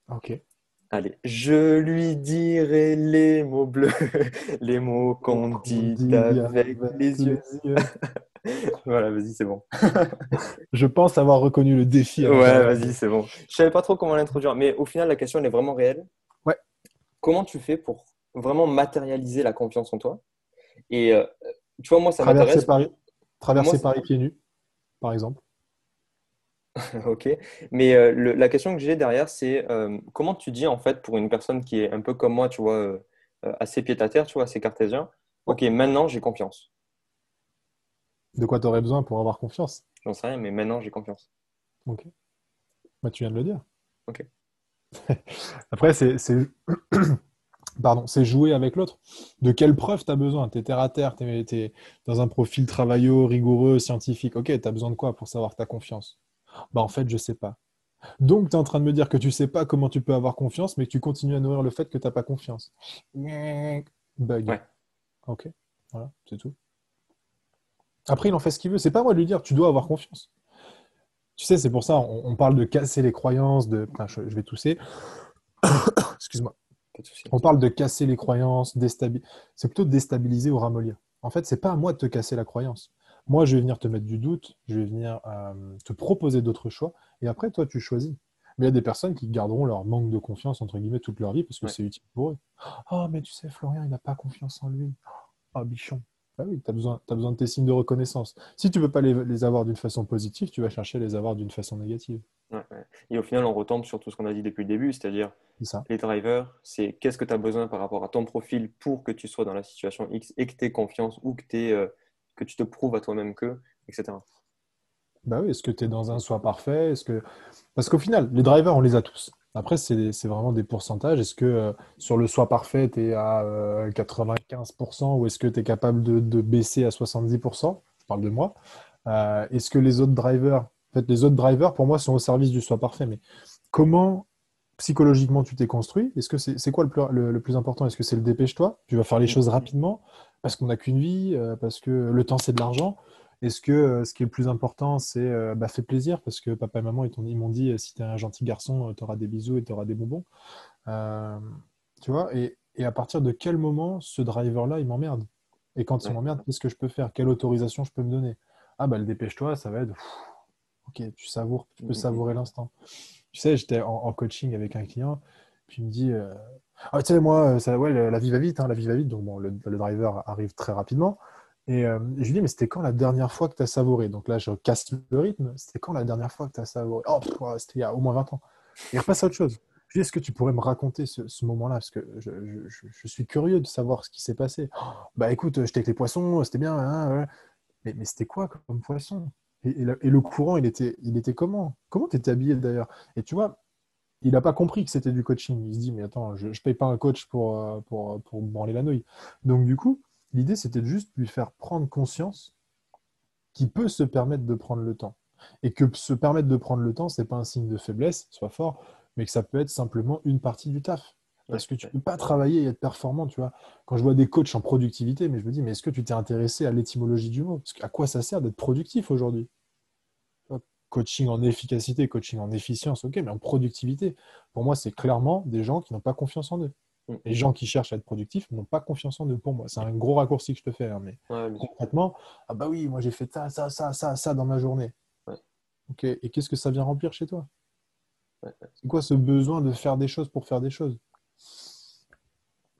Ok. Allez, je lui dirai les mots bleus, <laughs> les mots qu'on dit, avec, les yeux. <laughs> <laughs> voilà, vas-y, c'est bon. <laughs> je pense avoir reconnu le défi. Ouais, vas-y, c'est bon. Je savais pas trop comment l'introduire, mais au final, la question, elle est vraiment réelle. Ouais. Comment tu fais pour vraiment matérialiser la confiance en toi? Et euh, tu vois, moi, ça m'intéresse. Traverser Paris pieds nus, par exemple. <laughs> ok. Mais euh, la question que j'ai derrière, c'est euh, comment tu dis, en fait, pour une personne qui est un peu comme moi, tu vois, assez pied à terre, tu vois, assez cartésien, ok, maintenant j'ai confiance. De quoi tu aurais besoin pour avoir confiance? J'en sais rien, mais maintenant j'ai confiance. Ok. Bah, tu viens de le dire. Ok. <laughs> Après, c'est <clears throat> pardon, c'est jouer avec l'autre. De quelle preuve tu as besoin? Tu es terre à terre, tu es, dans un profil travailleux, rigoureux, scientifique. Ok, tu as besoin de quoi pour savoir as confiance? Bah en fait, je sais pas. Donc, tu es en train de me dire que tu sais pas comment tu peux avoir confiance, mais que tu continues à nourrir le fait que tu n'as pas confiance. Bug. Ok, voilà, c'est tout. Après, il en fait ce qu'il veut. C'est pas moi de lui dire, tu dois avoir confiance. Tu sais, c'est pour ça, on, parle de casser les croyances, de. je vais tousser. <coughs> Excuse-moi. On parle de casser les croyances, c'est plutôt déstabiliser ou ramollir. En fait, c'est pas à moi de te casser la croyance. Moi, je vais venir te mettre du doute, je vais venir euh, te proposer d'autres choix, et après, toi, tu choisis. Mais il y a des personnes qui garderont leur manque de confiance, entre guillemets, toute leur vie, parce que c'est utile pour eux. Oh, mais tu sais, Florian, il n'a pas confiance en lui. Oh, bichon. Ah oui, tu as besoin, as besoin de tes signes de reconnaissance. Si tu ne peux pas les, avoir d'une façon positive, tu vas chercher à les avoir d'une façon négative. Et au final, on retombe sur tout ce qu'on a dit depuis le début, c'est-à-dire les drivers, c'est qu'est-ce que tu as besoin par rapport à ton profil pour que tu sois dans la situation X et que tu aies confiance ou que, euh, que tu te prouves à toi-même que, etc. Bah oui, est-ce que tu es dans un soi parfait? Que... Parce qu'au final, les drivers, on les a tous. Après, c'est vraiment des pourcentages. Est-ce que euh, sur le soi parfait, tu es à 95% euh, ou est-ce que tu es capable de, baisser à 70% Je parle de moi. Euh, est-ce que les autres drivers, en fait, les autres drivers, pour moi, sont au service du soi parfait. Mais comment psychologiquement tu t'es construit? Est-ce que c'est quoi le plus, le plus important? Est-ce que c'est le dépêche-toi? Tu vas faire les choses rapidement parce qu'on n'a qu'une vie, parce que le temps c'est de l'argent? Est-ce que euh, ce qui est le plus important, c'est euh, bah, fais plaisir parce que papa et maman ils, m'ont dit euh, si tu es un gentil garçon, tu auras des bisous et tu auras des bonbons. tu vois et, à partir de quel moment ce driver-là il m'emmerde? Et quand il m'emmerde, qu'est-ce que je peux faire? Quelle autorisation je peux me donner? Ah bah le dépêche-toi, ça va être ok, tu savoures, tu peux mmh. savourer l'instant. Tu sais, j'étais en, coaching avec un client, puis il me dit ah tu sais moi ça, ouais, la vie va vite, hein, la vie va vite, donc bon le driver arrive très rapidement. Et euh, je lui dis, mais c'était quand la dernière fois que tu as savouré? Donc là, je casse le rythme. C'était quand la dernière fois que tu as savouré? Oh, c'était il y a au moins 20 ans. Et repasse à autre chose. Je lui dis, est-ce que tu pourrais me raconter ce, moment-là? Parce que je, suis curieux de savoir ce qui s'est passé. Oh, bah écoute, j'étais avec les poissons, c'était bien. Hein, mais, mais c'était quoi comme poisson? Et, le, courant, il était, il était comment? Comment tu étais habillé d'ailleurs? Et tu vois, il n'a pas compris que c'était du coaching. Il se dit, mais attends, je ne paye pas un coach pour, euh, pour, pour branler la nouille. Donc du coup, L'idée, c'était juste lui faire prendre conscience qu'il peut se permettre de prendre le temps. Et que se permettre de prendre le temps, ce n'est pas un signe de faiblesse, soit fort, mais que ça peut être simplement une partie du taf. Parce que tu ne peux pas travailler et être performant, tu vois. Quand je vois des coachs en productivité, mais je me dis, mais est-ce que tu t'es intéressé à l'étymologie du mot? À quoi ça sert d'être productif aujourd'hui? Coaching en efficacité, coaching en efficience, ok, mais en productivité, pour moi, c'est clairement des gens qui n'ont pas confiance en eux. Mm. Les gens qui cherchent à être productifs n'ont pas confiance en eux pour moi. C'est un gros raccourci que je te fais, hein, mais concrètement, ah bah oui, moi j'ai fait ça, ça, ça, ça, ça dans ma journée. Ok, et qu'est-ce que ça vient remplir chez toi? C'est quoi ce besoin de faire des choses pour faire des choses?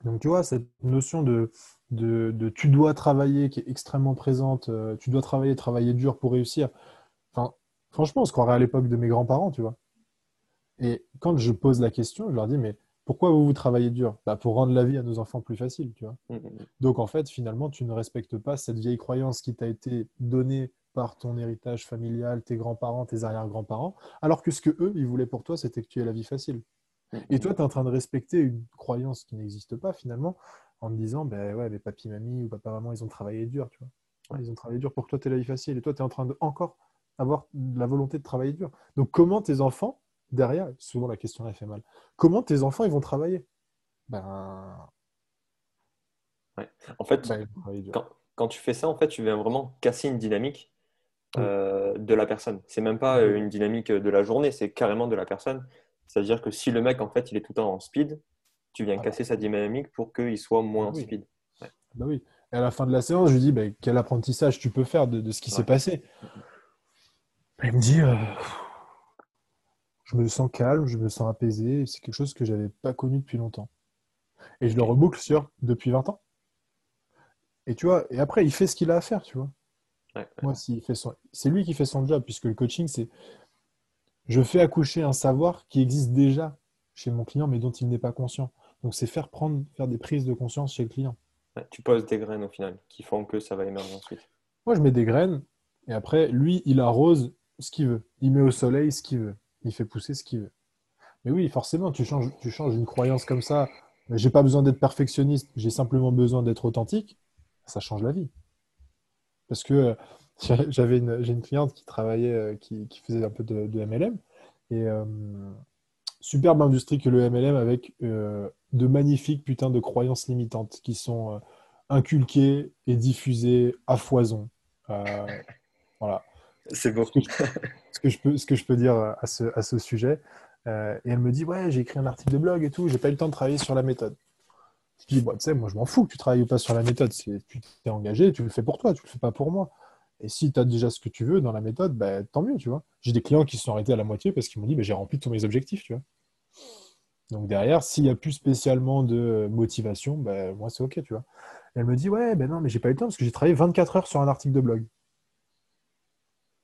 Donc tu vois, cette notion de, de, tu dois travailler qui est extrêmement présente, euh, tu dois travailler, travailler dur pour réussir. Enfin, franchement, on se croirait à l'époque de mes grands-parents, tu vois. Et quand je pose la question, je leur dis, mais pourquoi vous, vous travaillez dur? Bah, Pour rendre la vie à nos enfants plus facile. Tu vois mmh, mmh, mmh. Donc en fait, finalement, tu ne respectes pas cette vieille croyance qui t'a été donnée par ton héritage familial, tes grands-parents, tes arrière-grands-parents, alors que ce que eux, ils voulaient pour toi, c'était que tu aies la vie facile. Et toi, tu es en train de respecter une croyance qui n'existe pas finalement, en te disant, ben ouais, mais papy, mamie ou papa, maman, ils ont travaillé dur, tu vois. Ils ont travaillé dur pour que toi, tu aies la vie facile. Et toi, tu es en train de encore avoir la volonté de travailler dur. Donc comment tes enfants derrière, souvent la question elle fait mal. Comment tes enfants ils vont travailler? Ben. En fait, ben, quand, tu fais ça, en fait, tu viens vraiment casser une dynamique euh, de la personne. C'est même pas euh, une dynamique de la journée, c'est carrément de la personne. C'est-à-dire que si le mec, en fait, il est tout le temps en speed, tu viens casser sa dynamique pour qu'il soit moins en speed. Bah oui. Et à la fin de la séance, je lui dis bah, quel apprentissage tu peux faire de, ce qui s'est passé? Il me dit euh, je me sens calme, je me sens apaisé. C'est quelque chose que je n'avais pas connu depuis longtemps. Et je le reboucle sur depuis 20 ans. Et tu vois, et après, il fait ce qu'il a à faire, tu vois. Moi, s'il fait son... c'est lui qui fait son job, puisque le coaching, c'est je fais accoucher un savoir qui existe déjà chez mon client, mais dont il n'est pas conscient. Donc, c'est faire prendre, faire des prises de conscience chez le client. tu poses des graines au final, qui font que ça va émerger ensuite. Moi, je mets des graines, et après, lui, il arrose ce qu'il veut. Il met au soleil ce qu'il veut il fait pousser ce qu'il veut. Mais oui, forcément, tu changes, tu changes une croyance comme ça. J'ai pas besoin d'être perfectionniste, j'ai simplement besoin d'être authentique. Ça change la vie. Parce que euh, <laughs> j'avais une, j'ai une cliente qui travaillait, euh, qui, faisait un peu de, MLM. Et euh, superbe industrie que le MLM avec de magnifiques putains de croyances limitantes qui sont inculquées et diffusées à foison. <laughs> Voilà. C'est beau. Ce que, je, ce, que je peux, ce que je peux dire à ce, à ce sujet. Euh, et elle me dit Ouais, j'ai écrit un article de blog et tout, j'ai pas eu le temps de travailler sur la méthode. Je dis, bah, tu sais, moi je m'en fous que tu travailles ou pas sur la méthode. Tu t'es engagé, tu le fais pour toi, tu le fais pas pour moi. Et si tu as déjà ce que tu veux dans la méthode, bah, tant mieux, tu vois. J'ai des clients qui se sont arrêtés à la moitié parce qu'ils m'ont dit, bah, j'ai rempli tous mes objectifs, tu vois. Donc derrière, s'il n'y a plus spécialement de motivation, bah, moi c'est OK, tu vois. Et elle me dit, ouais, ben non, mais j'ai pas eu le temps parce que j'ai travaillé 24 heures sur un article de blog.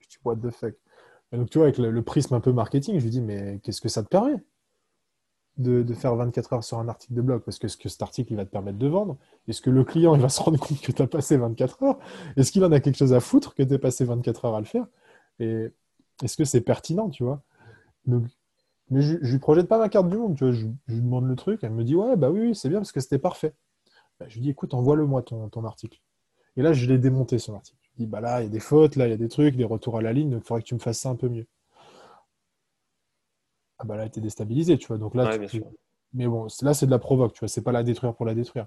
Je dis, what the fuck. Donc tu vois, avec le, prisme un peu marketing, je lui dis, mais qu'est-ce que ça te permet de, faire 24 heures sur un article de blog? Parce que ce que cet article il va te permettre de vendre Est-ce que le client il va se rendre compte que tu as passé 24 heures? Est-ce qu'il en a quelque chose à foutre que tu aies passé 24 heures à le faire? Et est-ce que c'est pertinent, tu vois? Donc, mais je, je lui projette pas ma carte du monde, tu vois. Je, lui demande le truc, elle me dit ouais, bah oui, c'est bien parce que c'était parfait. Bah, je lui dis écoute, envoie-le-moi ton, ton, article. Et là, je l'ai démonté son article. Lui dis bah là, il y a des fautes, là, il y a des trucs, des retours à la ligne, donc il faudrait que tu me fasses ça un peu mieux. Ah bah là, elle était déstabilisée, tu vois. Donc là, ouais, tu... mais bon, là, c'est de la provoque, tu vois. C'est pas la détruire pour la détruire.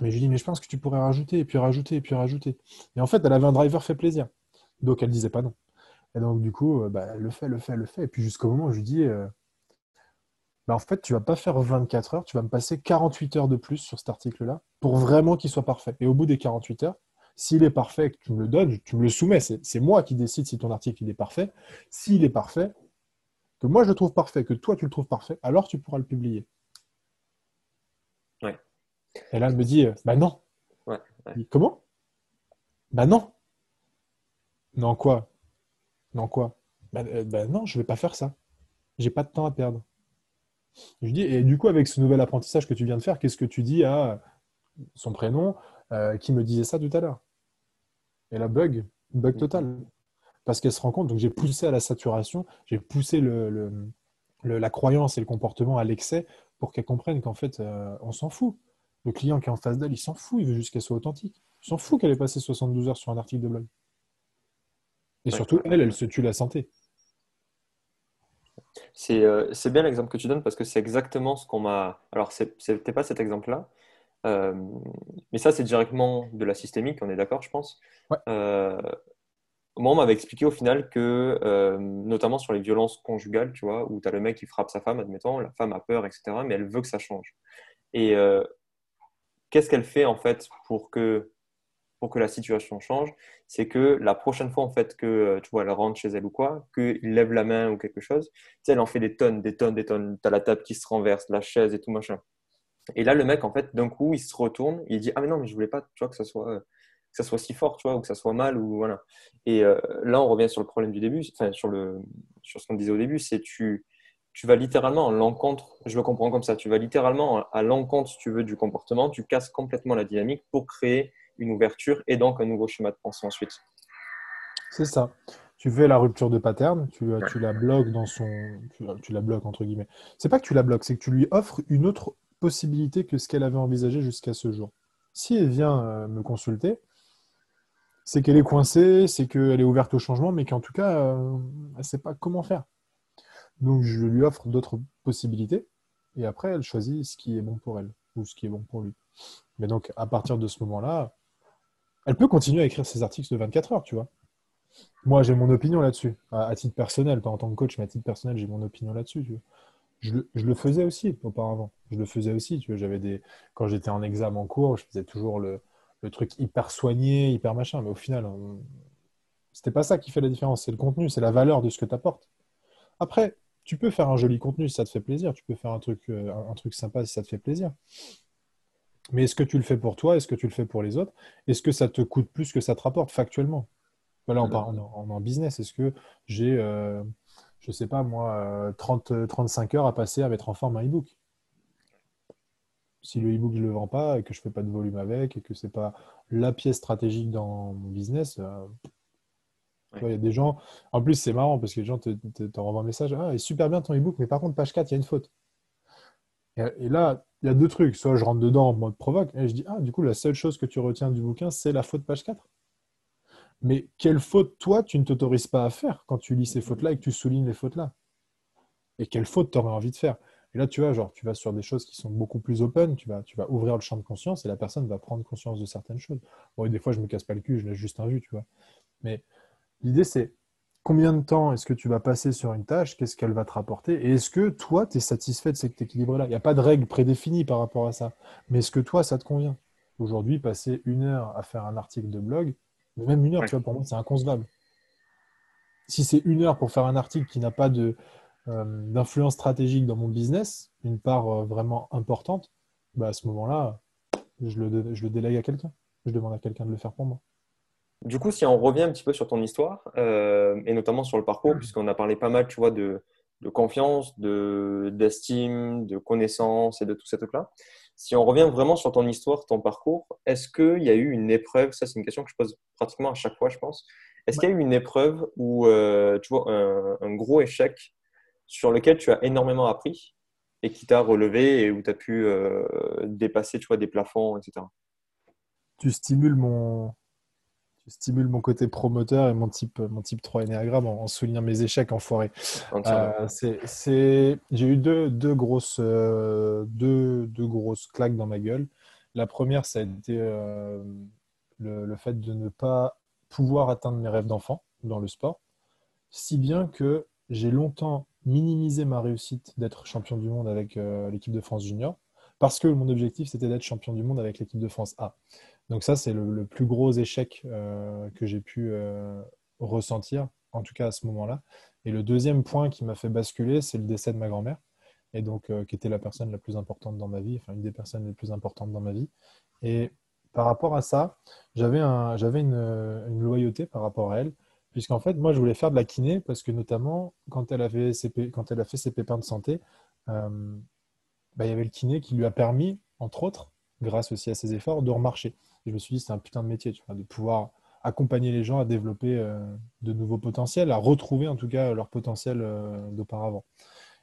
Mais je lui dis mais je pense que tu pourrais rajouter, et puis rajouter, et puis rajouter. Et en fait, elle avait un driver fait plaisir. Donc elle disait pas non. Et donc, du coup, bah, elle le fait, le fait, le fait. Et puis, jusqu'au moment où je lui dis, euh, bah, en fait, tu vas pas faire 24 heures, tu vas me passer 48 heures de plus sur cet article-là pour vraiment qu'il soit parfait. Et au bout des 48 heures, s'il est parfait que tu me le donnes, tu me le soumets. C'est moi qui décide si ton article il est parfait. S'il est parfait, que moi je le trouve parfait, que toi tu le trouves parfait, alors tu pourras le publier. Ouais. Et là, elle me dit, bah non. Ouais, ouais. Dis, Comment? Bah non. Non, quoi? Non, quoi? Ben, euh, ben, non, je vais pas faire ça. J'ai pas de temps à perdre. Je lui dis, et du coup, avec ce nouvel apprentissage que tu viens de faire, qu'est-ce que tu dis à son prénom euh, qui me disait ça tout à l'heure? Et la bug, bug total. Parce qu'elle se rend compte, donc j'ai poussé à la saturation, j'ai poussé le, le, le, la croyance et le comportement à l'excès pour qu'elle comprenne qu'en fait, euh, on s'en fout. Le client qui est en face d'elle, il s'en fout, il veut juste qu'elle soit authentique. Il s'en fout qu'elle ait passé 72 heures sur un article de blog. Et surtout, elle, elle se tue la santé. C'est euh, bien l'exemple que tu donnes parce que c'est exactement ce qu'on m'a. Alors, c'était pas cet exemple-là, euh, mais ça, c'est directement de la systémique, on est d'accord, je pense. Ouais. Euh, moi, on m'avait expliqué au final que, euh, notamment sur les violences conjugales, tu vois, où tu as le mec qui frappe sa femme, admettons, la femme a peur, etc., mais elle veut que ça change. Et euh, qu'est-ce qu'elle fait en fait pour que pour que la situation change, c'est que la prochaine fois en fait que tu vois elle rentre chez elle ou quoi, qu'il lève la main ou quelque chose, tu sais, elle en fait des tonnes, des tonnes, des tonnes. T'as la table qui se renverse, la chaise et tout machin. Et là le mec en fait d'un coup il se retourne, il dit ah mais non mais je voulais pas tu vois que ça soit que ça soit si fort tu vois ou que ça soit mal ou voilà. Et euh, là on revient sur le problème du début, enfin sur le sur ce qu'on disait au début, c'est tu tu vas littéralement à l'encontre, je le comprends comme ça, tu vas littéralement à l'encontre, si tu veux, du comportement, tu casses complètement la dynamique pour créer une ouverture et donc un nouveau schéma de pensée ensuite. C'est ça. Tu fais la rupture de pattern, tu, tu la bloques dans son. Tu, tu, la bloques entre guillemets. C'est pas que tu la bloques, c'est que tu lui offres une autre possibilité que ce qu'elle avait envisagé jusqu'à ce jour. Si elle vient euh, me consulter, c'est qu'elle est coincée, c'est qu'elle est ouverte au changement, mais qu'en tout cas, euh, elle ne sait pas comment faire. Donc je lui offre d'autres possibilités, et après, elle choisit ce qui est bon pour elle, ou ce qui est bon pour lui. Mais donc, à partir de ce moment-là, elle peut continuer à écrire ses articles de 24 heures, tu vois. Moi, j'ai mon opinion là-dessus, à, titre personnel, pas en tant que coach, mais à titre personnel, j'ai mon opinion là-dessus. Tu vois. Je, je, le faisais aussi auparavant. Je le faisais aussi. Tu vois, j'avais des, quand j'étais en examen en cours, je faisais toujours le, le, truc hyper soigné, hyper machin. Mais au final, on... c'était pas ça qui fait la différence. C'est le contenu, c'est la valeur de ce que tu apportes. Après, tu peux faire un joli contenu si ça te fait plaisir. Tu peux faire un truc, euh, un truc sympa si ça te fait plaisir. Mais est-ce que tu le fais pour toi Est-ce que tu le fais pour les autres Est-ce que ça te coûte plus que ça te rapporte factuellement? Voilà, on, parle, en business. Est-ce que j'ai, euh, je sais pas moi, 30, 35 heures à passer à mettre en forme un e-book Si le e-book je le vends pas et que je fais pas de volume avec et que c'est pas la pièce stratégique dans mon business, euh, Il y a des gens, en plus c'est marrant parce que les gens te, renvoient un message, ah, est super bien ton e-book, mais par contre, page 4, il y a une faute. Et, là, il y a deux trucs. Soit je rentre dedans en mode provoque, et je dis, ah, du coup, la seule chose que tu retiens du bouquin, c'est la faute page 4. Mais quelle faute, toi, tu ne t'autorises pas à faire quand tu lis ces fautes-là et que tu soulignes les fautes-là? Et quelle faute tu aurais envie de faire? Et là, tu vois, genre, tu vas sur des choses qui sont beaucoup plus open, tu vas, ouvrir le champ de conscience et la personne va prendre conscience de certaines choses. Bon, et des fois, je me casse pas le cul, je laisse juste un vu, tu vois. Mais l'idée, c'est combien de temps est-ce que tu vas passer sur une tâche, qu'est-ce qu'elle va te rapporter, et est-ce que toi, tu es satisfait de cet équilibre-là? Il n'y a pas de règle prédéfinie par rapport à ça, mais est-ce que toi, ça te convient? Aujourd'hui, passer une heure à faire un article de blog, même une heure, tu vois, pour moi, c'est inconcevable. Si c'est une heure pour faire un article qui n'a pas de, euh, d'influence stratégique dans mon business, une part euh, vraiment importante, bah, à ce moment-là, je le, je le délègue à quelqu'un. Je demande à quelqu'un de le faire pour moi. Du coup, si on revient un petit peu sur ton histoire, euh, et notamment sur le parcours, mm. puisqu'on a parlé pas mal, tu vois, de, de confiance, d'estime, de, connaissance et de tout ces trucs-là. Si on revient vraiment sur ton histoire, ton parcours, est-ce qu'il y a eu une épreuve Ça, c'est une question que je pose pratiquement à chaque fois, je pense. Est-ce qu'il y a eu une épreuve ou euh, un, gros échec sur lequel tu as énormément appris et qui t'a relevé et où tu as pu euh, dépasser tu vois, des plafonds, etc. Tu stimules mon, stimule mon côté promoteur et mon type, mon type 3 énéagramme en, soulignant mes échecs enfoirés. Euh, c'est, j'ai eu deux, deux grosses, euh, deux, deux, grosses claques dans ma gueule. La première, ça a été euh, le, le, fait de ne pas pouvoir atteindre mes rêves d'enfant dans le sport, si bien que j'ai longtemps minimisé ma réussite d'être champion du monde avec l'équipe de France junior, parce que mon objectif, c'était d'être champion du monde avec l'équipe de France A. Donc ça, c'est le, plus gros échec euh, que j'ai pu euh, ressentir, en tout cas à ce moment-là. Et le deuxième point qui m'a fait basculer, c'est le décès de ma grand-mère, et donc euh, qui était la personne la plus importante dans ma vie, enfin une des personnes les plus importantes dans ma vie. Et par rapport à ça, j'avais un, une, loyauté par rapport à elle, puisqu'en fait, moi, je voulais faire de la kiné parce que notamment quand elle, avait quand elle a fait ses pépins de santé, bah, il y avait le kiné qui lui a permis, entre autres, grâce aussi à ses efforts, de remarcher je me suis dit, c'est un putain de métier, tu vois, de pouvoir accompagner les gens à développer euh, de nouveaux potentiels, à retrouver en tout cas leur potentiel euh, d'auparavant.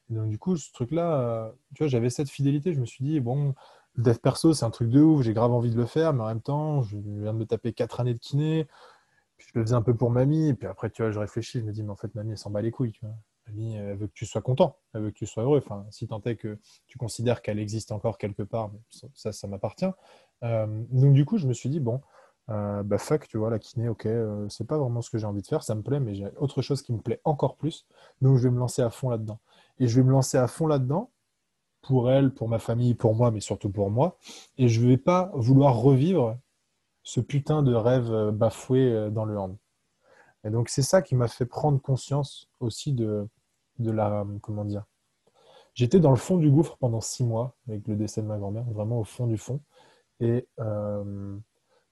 Et donc, du coup, ce truc-là, euh, tu vois, j'avais cette fidélité. Je me suis dit, bon, le dev perso, c'est un truc de ouf, j'ai grave envie de le faire, mais en même temps, je viens de me taper quatre années de kiné, puis je le faisais un peu pour mamie, et puis après, tu vois, je réfléchis, je me dis, mais en fait, mamie, elle s'en bat les couilles, tu vois. Mamie, elle veut que tu sois content, elle veut que tu sois heureux. Enfin, si tant est que tu considères qu'elle existe encore quelque part, ça, ça m'appartient. Euh, donc du coup, je me suis dit, bon, euh, bah fuck, tu vois, la kiné, ok, euh, c'est pas vraiment ce que j'ai envie de faire, ça me plaît, mais j'ai autre chose qui me plaît encore plus, donc je vais me lancer à fond là-dedans. Et je vais me lancer à fond là-dedans, pour elle, pour ma famille, pour moi, mais surtout pour moi, et je vais pas vouloir revivre ce putain de rêve bafoué dans le hand. Et donc c'est ça qui m'a fait prendre conscience aussi de, de la, comment dire, j'étais dans le fond du gouffre pendant six mois avec le décès de ma grand-mère, vraiment au fond du fond. Et euh,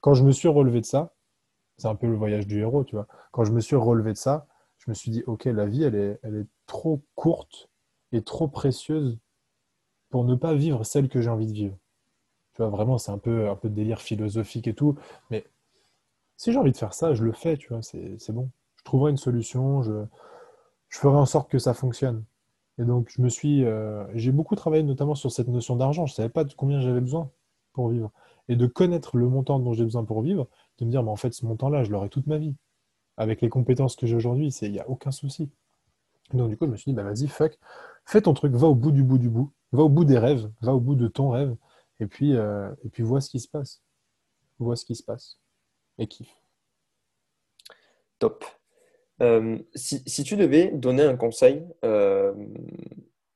quand je me suis relevé de ça, c'est un peu le voyage du héros, tu vois. Quand je me suis relevé de ça, je me suis dit, ok, la vie, elle est, elle est trop courte et trop précieuse pour ne pas vivre celle que j'ai envie de vivre. Tu vois, vraiment, c'est un peu, un peu de délire philosophique et tout, mais si j'ai envie de faire ça, je le fais, tu vois, c'est bon. Je trouverai une solution, je, je ferai en sorte que ça fonctionne. Et donc, je me suis, euh, j'ai beaucoup travaillé notamment sur cette notion d'argent. Je ne savais pas de combien j'avais besoin pour vivre. Et de connaître le montant dont j'ai besoin pour vivre, de me dire, en fait, ce montant-là, je l'aurai toute ma vie. Avec les compétences que j'ai aujourd'hui, il n'y a aucun souci. Donc, du coup, je me suis dit, bah, vas-y, fuck, fais ton truc, va au bout du bout du bout, va au bout des rêves, va au bout de ton rêve, et puis, euh, et puis vois ce qui se passe. Vois ce qui se passe. Et kiffe. Top. Euh, si, si, tu devais donner un conseil euh,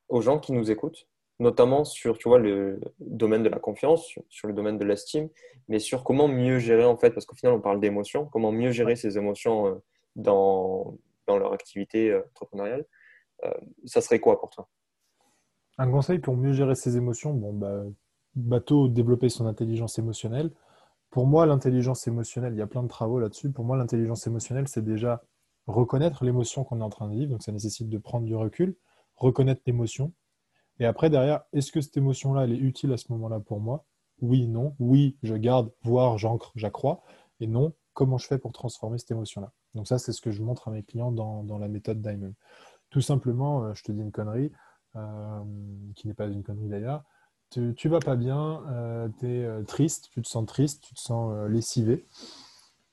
aux gens qui nous écoutent, notamment sur tu vois, le domaine de la confiance, sur, le domaine de l'estime, mais sur comment mieux gérer, en fait, parce qu'au final, on parle d'émotions, comment mieux gérer ces émotions euh, dans, dans leur activité entrepreneuriale. Ça serait quoi pour toi? Un conseil pour mieux gérer ses émotions, bon, bah, bateau, développer son intelligence émotionnelle. Pour moi, l'intelligence émotionnelle, il y a plein de travaux là-dessus. Pour moi, l'intelligence émotionnelle, c'est déjà reconnaître l'émotion qu'on est en train de vivre. Donc, ça nécessite de prendre du recul, reconnaître l'émotion, et après, derrière, est-ce que cette émotion-là, elle est utile à ce moment-là pour moi? Oui, non. Oui, je garde, voire j'ancre, j'accrois. Et non, comment je fais pour transformer cette émotion-là? Donc ça, c'est ce que je montre à mes clients dans, la méthode Diamond. Tout simplement, euh, je te dis une connerie, euh, qui n'est pas une connerie d'ailleurs. Tu, vas pas bien, tu es triste, tu te sens triste, tu te sens lessivé.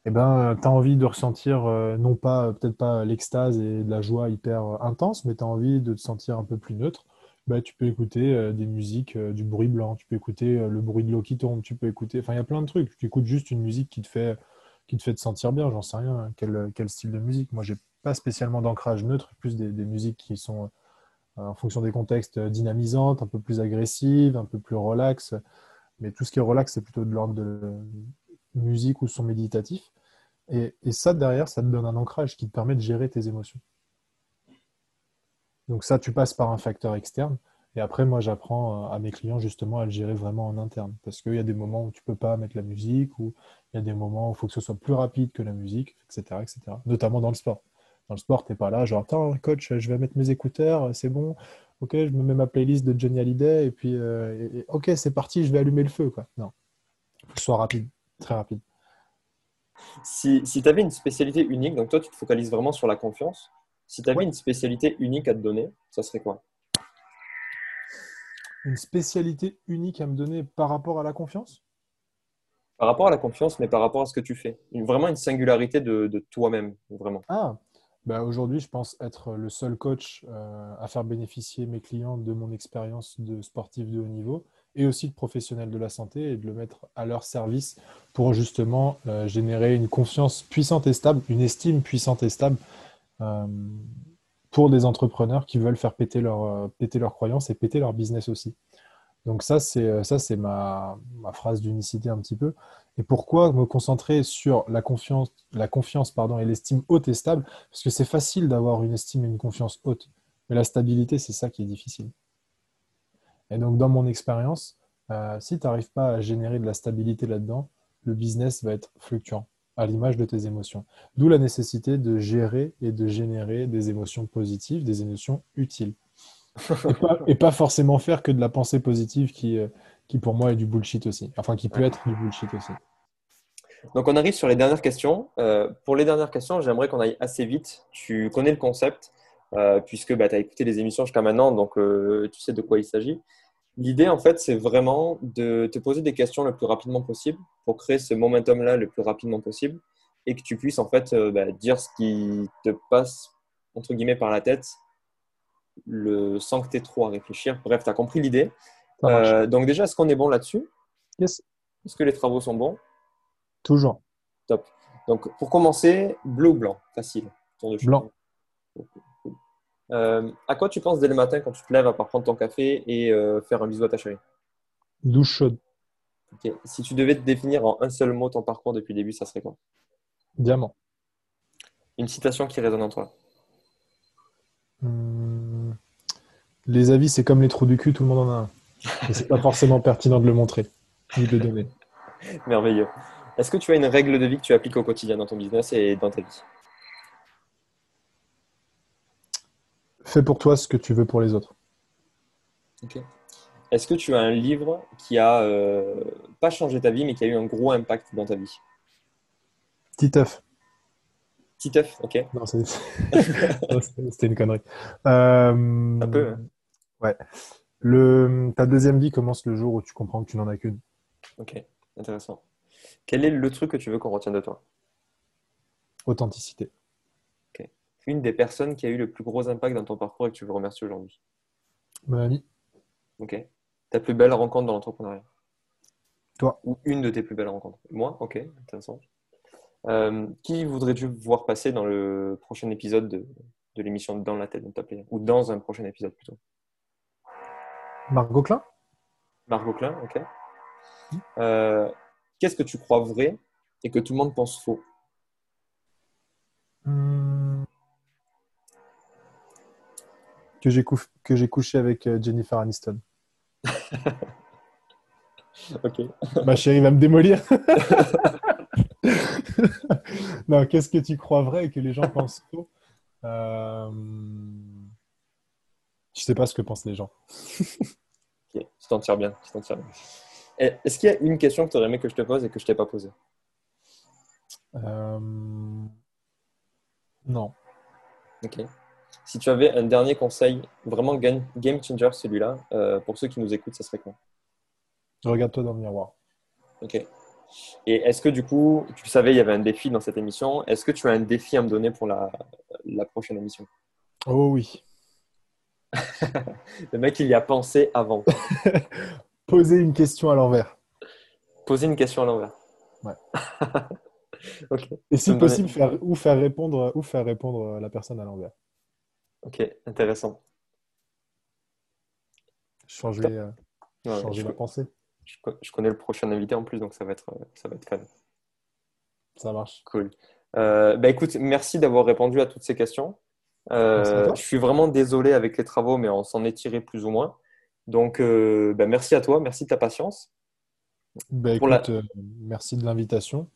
Eh ben, tu as envie de ressentir, non pas, peut-être pas l'extase et de la joie hyper intense, mais tu as envie de te sentir un peu plus neutre bah, tu peux écouter euh, des musiques, euh, du bruit blanc, tu peux écouter euh, le bruit de l'eau qui tourne, tu peux écouter. Enfin, il y a plein de trucs. Tu écoutes juste une musique qui te fait, qui te, fait te sentir bien, j'en sais rien. Hein, quel, quel, style de musique Moi, j'ai pas spécialement d'ancrage neutre, plus des, des, musiques qui sont, en fonction des contextes, dynamisantes, un peu plus agressives, un peu plus relax. Mais tout ce qui est relax, c'est plutôt de l'ordre de musique ou son méditatif. Et, ça, derrière, ça te donne un ancrage qui te permet de gérer tes émotions. Donc ça, tu passes par un facteur externe. Et après, moi, j'apprends à mes clients justement à le gérer vraiment en interne. Parce qu'il y a des moments où tu ne peux pas mettre la musique, ou il y a des moments où il faut que ce soit plus rapide que la musique, etc. etc. Notamment dans le sport. Dans le sport, tu n'es pas là, genre, attends, coach, je vais mettre mes écouteurs, c'est bon. Ok, je me mets ma playlist de Johnny Hallyday, et puis, euh, ok, c'est parti, je vais allumer le feu. Quoi. Non. Il faut que ce soit rapide, très rapide. Si, si tu avais une spécialité unique, donc toi, tu te focalises vraiment sur la confiance, si tu avais une spécialité unique à te donner, ça serait quoi? Une spécialité unique à me donner par rapport à la confiance? Par rapport à la confiance, mais par rapport à ce que tu fais. vraiment une singularité de, toi-même, vraiment. Ah, bah aujourd'hui, je pense être le seul coach euh, à faire bénéficier mes clients de mon expérience de sportif de haut niveau et aussi de professionnel de la santé et de le mettre à leur service pour justement euh, générer une confiance puissante et stable, une estime puissante et stable euh, pour des entrepreneurs qui veulent faire péter leur, euh, péter leurs croyances et péter leur business aussi. Donc ça, c'est ça, c'est ma, ma, phrase d'unicité un petit peu. Et pourquoi me concentrer sur la confiance, la confiance pardon, et l'estime haute et stable? Parce que c'est facile d'avoir une estime et une confiance haute, mais la stabilité, c'est ça qui est difficile. Et donc, dans mon expérience, si tu n'arrives pas à générer de la stabilité là-dedans, le business va être fluctuant à l'image de tes émotions. D'où la nécessité de gérer et de générer des émotions positives, des émotions utiles. et, pas, <laughs> forcément faire que de la pensée positive qui, euh, qui pour moi est du bullshit aussi. Enfin, qui peut être du bullshit aussi. Donc on arrive sur les dernières questions. Euh, pour les dernières questions, j'aimerais qu'on aille assez vite. Tu connais le concept, euh, puisque bah, tu as écouté les émissions jusqu'à maintenant, donc tu sais de quoi il s'agit. L'idée, en fait, c'est vraiment de te poser des questions le plus rapidement possible pour créer ce momentum-là le plus rapidement possible et que tu puisses, en fait, euh, bah, dire ce qui te passe, entre guillemets, par la tête le, sans que tu aies trop à réfléchir. Bref, tu as compris l'idée. Euh, donc, déjà, est-ce qu'on est bon là-dessus? Yes. Est-ce que les travaux sont bons? Toujours. Top. Donc, pour commencer, bleu ou blanc? Facile. Blanc. Euh, à quoi tu penses dès le matin quand tu te lèves à part prendre ton café et euh, faire un bisou à ta chérie Douche chaude. Si tu devais te définir en un seul mot ton parcours depuis le début, ça serait quoi? Diamant. Une citation qui résonne en toi hmm. Les avis, c'est comme les trous du cul, tout le monde en a un. Et c'est pas forcément pertinent de le montrer, ni de le donner. <laughs> Merveilleux. Est-ce que tu as une règle de vie que tu appliques au quotidien dans ton business et dans ta vie? Fais pour toi ce que tu veux pour les autres. Est-ce que tu as un livre qui a euh, pas changé ta vie, mais qui a eu un gros impact dans ta vie? Titeuf. Titeuf, ok. <laughs> Non, c'était une connerie. Euh, un peu. Hein. Ouais. Le, ta deuxième vie commence le jour où tu comprends que tu n'en as qu'une. Ok, intéressant. Quel est le truc que tu veux qu'on retienne de toi? Authenticité une des personnes qui a eu le plus gros impact dans ton parcours et que tu veux remercier aujourd'hui Mélanie. Ok. Ta plus belle rencontre dans l'entrepreneuriat Toi. Ou une de tes plus belles rencontres Moi Ok, intéressant. Euh, qui voudrais-tu voir passer dans le prochain épisode de, l'émission Dans la tête top Ou dans un prochain épisode plutôt Margot Klein Margot Klein, ok. Euh, qu'est-ce que tu crois vrai et que tout le monde pense faux? Hmm que j'ai couché avec euh, Jennifer Aniston. <laughs> ok. Ma chérie va me démolir. <laughs> <laughs> non, qu'est-ce que tu crois vrai et que les gens pensent faux? Euh... Je sais pas ce que pensent les gens. ok, tu t'en tires bien. Est-ce qu'il y a une question que tu aurais aimé que je te pose et que je t'ai pas posée? Euh, Non. Ok. Si tu avais un dernier conseil, vraiment game, changer celui-là, euh, pour ceux qui nous écoutent, ça serait quoi? Regarde-toi dans le miroir. Ok. Et est-ce que du coup, tu savais, il y avait un défi dans cette émission. Est-ce que tu as un défi à me donner pour la, la prochaine émission? Oh oui. <laughs> Le mec, il y a pensé avant. <laughs> Poser une question à l'envers. Poser une question à l'envers. Ouais. <laughs> ok. Et si possible, faire, ou, faire répondre, ou faire répondre la personne à l'envers. Ok, intéressant. Changer, euh, Ouais, changer je, la pensée. je je connais le prochain invité en plus, donc ça va être, euh, ça va être fun. Ça marche. Cool. Euh, bah écoute, merci d'avoir répondu à toutes ces questions. Euh, je suis vraiment désolé avec les travaux, mais on s'en est tiré plus ou moins. Donc, bah, merci à toi, merci de ta patience. La- écoute, merci de l'invitation.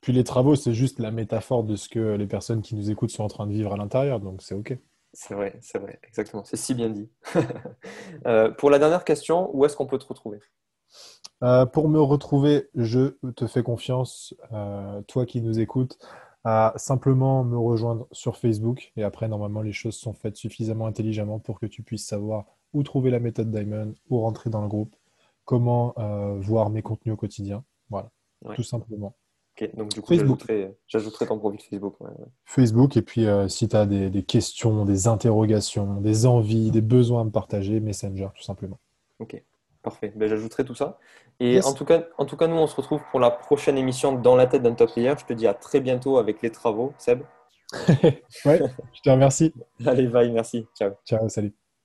Puis les travaux, c'est juste la métaphore de ce que les personnes qui nous écoutent sont en train de vivre à l'intérieur, donc c'est OK. C'est vrai, c'est vrai, exactement. C'est si bien dit. <laughs> Euh, pour la dernière question, où est-ce qu'on peut te retrouver? Euh, pour me retrouver, je te fais confiance, euh, toi qui nous écoutes, à simplement me rejoindre sur Facebook. Et après, normalement, les choses sont faites suffisamment intelligemment pour que tu puisses savoir où trouver la méthode Diamond, où rentrer dans le groupe, comment voir mes contenus au quotidien. Voilà, Ouais. tout simplement. Ok, donc du coup, Facebook. j'ajouterai, j'ajouterai ton profil Facebook. ouais, ouais. Facebook, et puis euh, si tu as des, des questions, des interrogations, des envies, des besoins à me partager, Messenger, tout simplement. Ok, parfait. Ben, j'ajouterai tout ça. Et Yes. en tout cas, en tout cas, nous, on se retrouve pour la prochaine émission dans la tête d'un top player. Je te dis à très bientôt avec les travaux, Seb. <laughs> Ouais, je te remercie. <laughs> Allez, bye, merci. Ciao. Ciao, salut.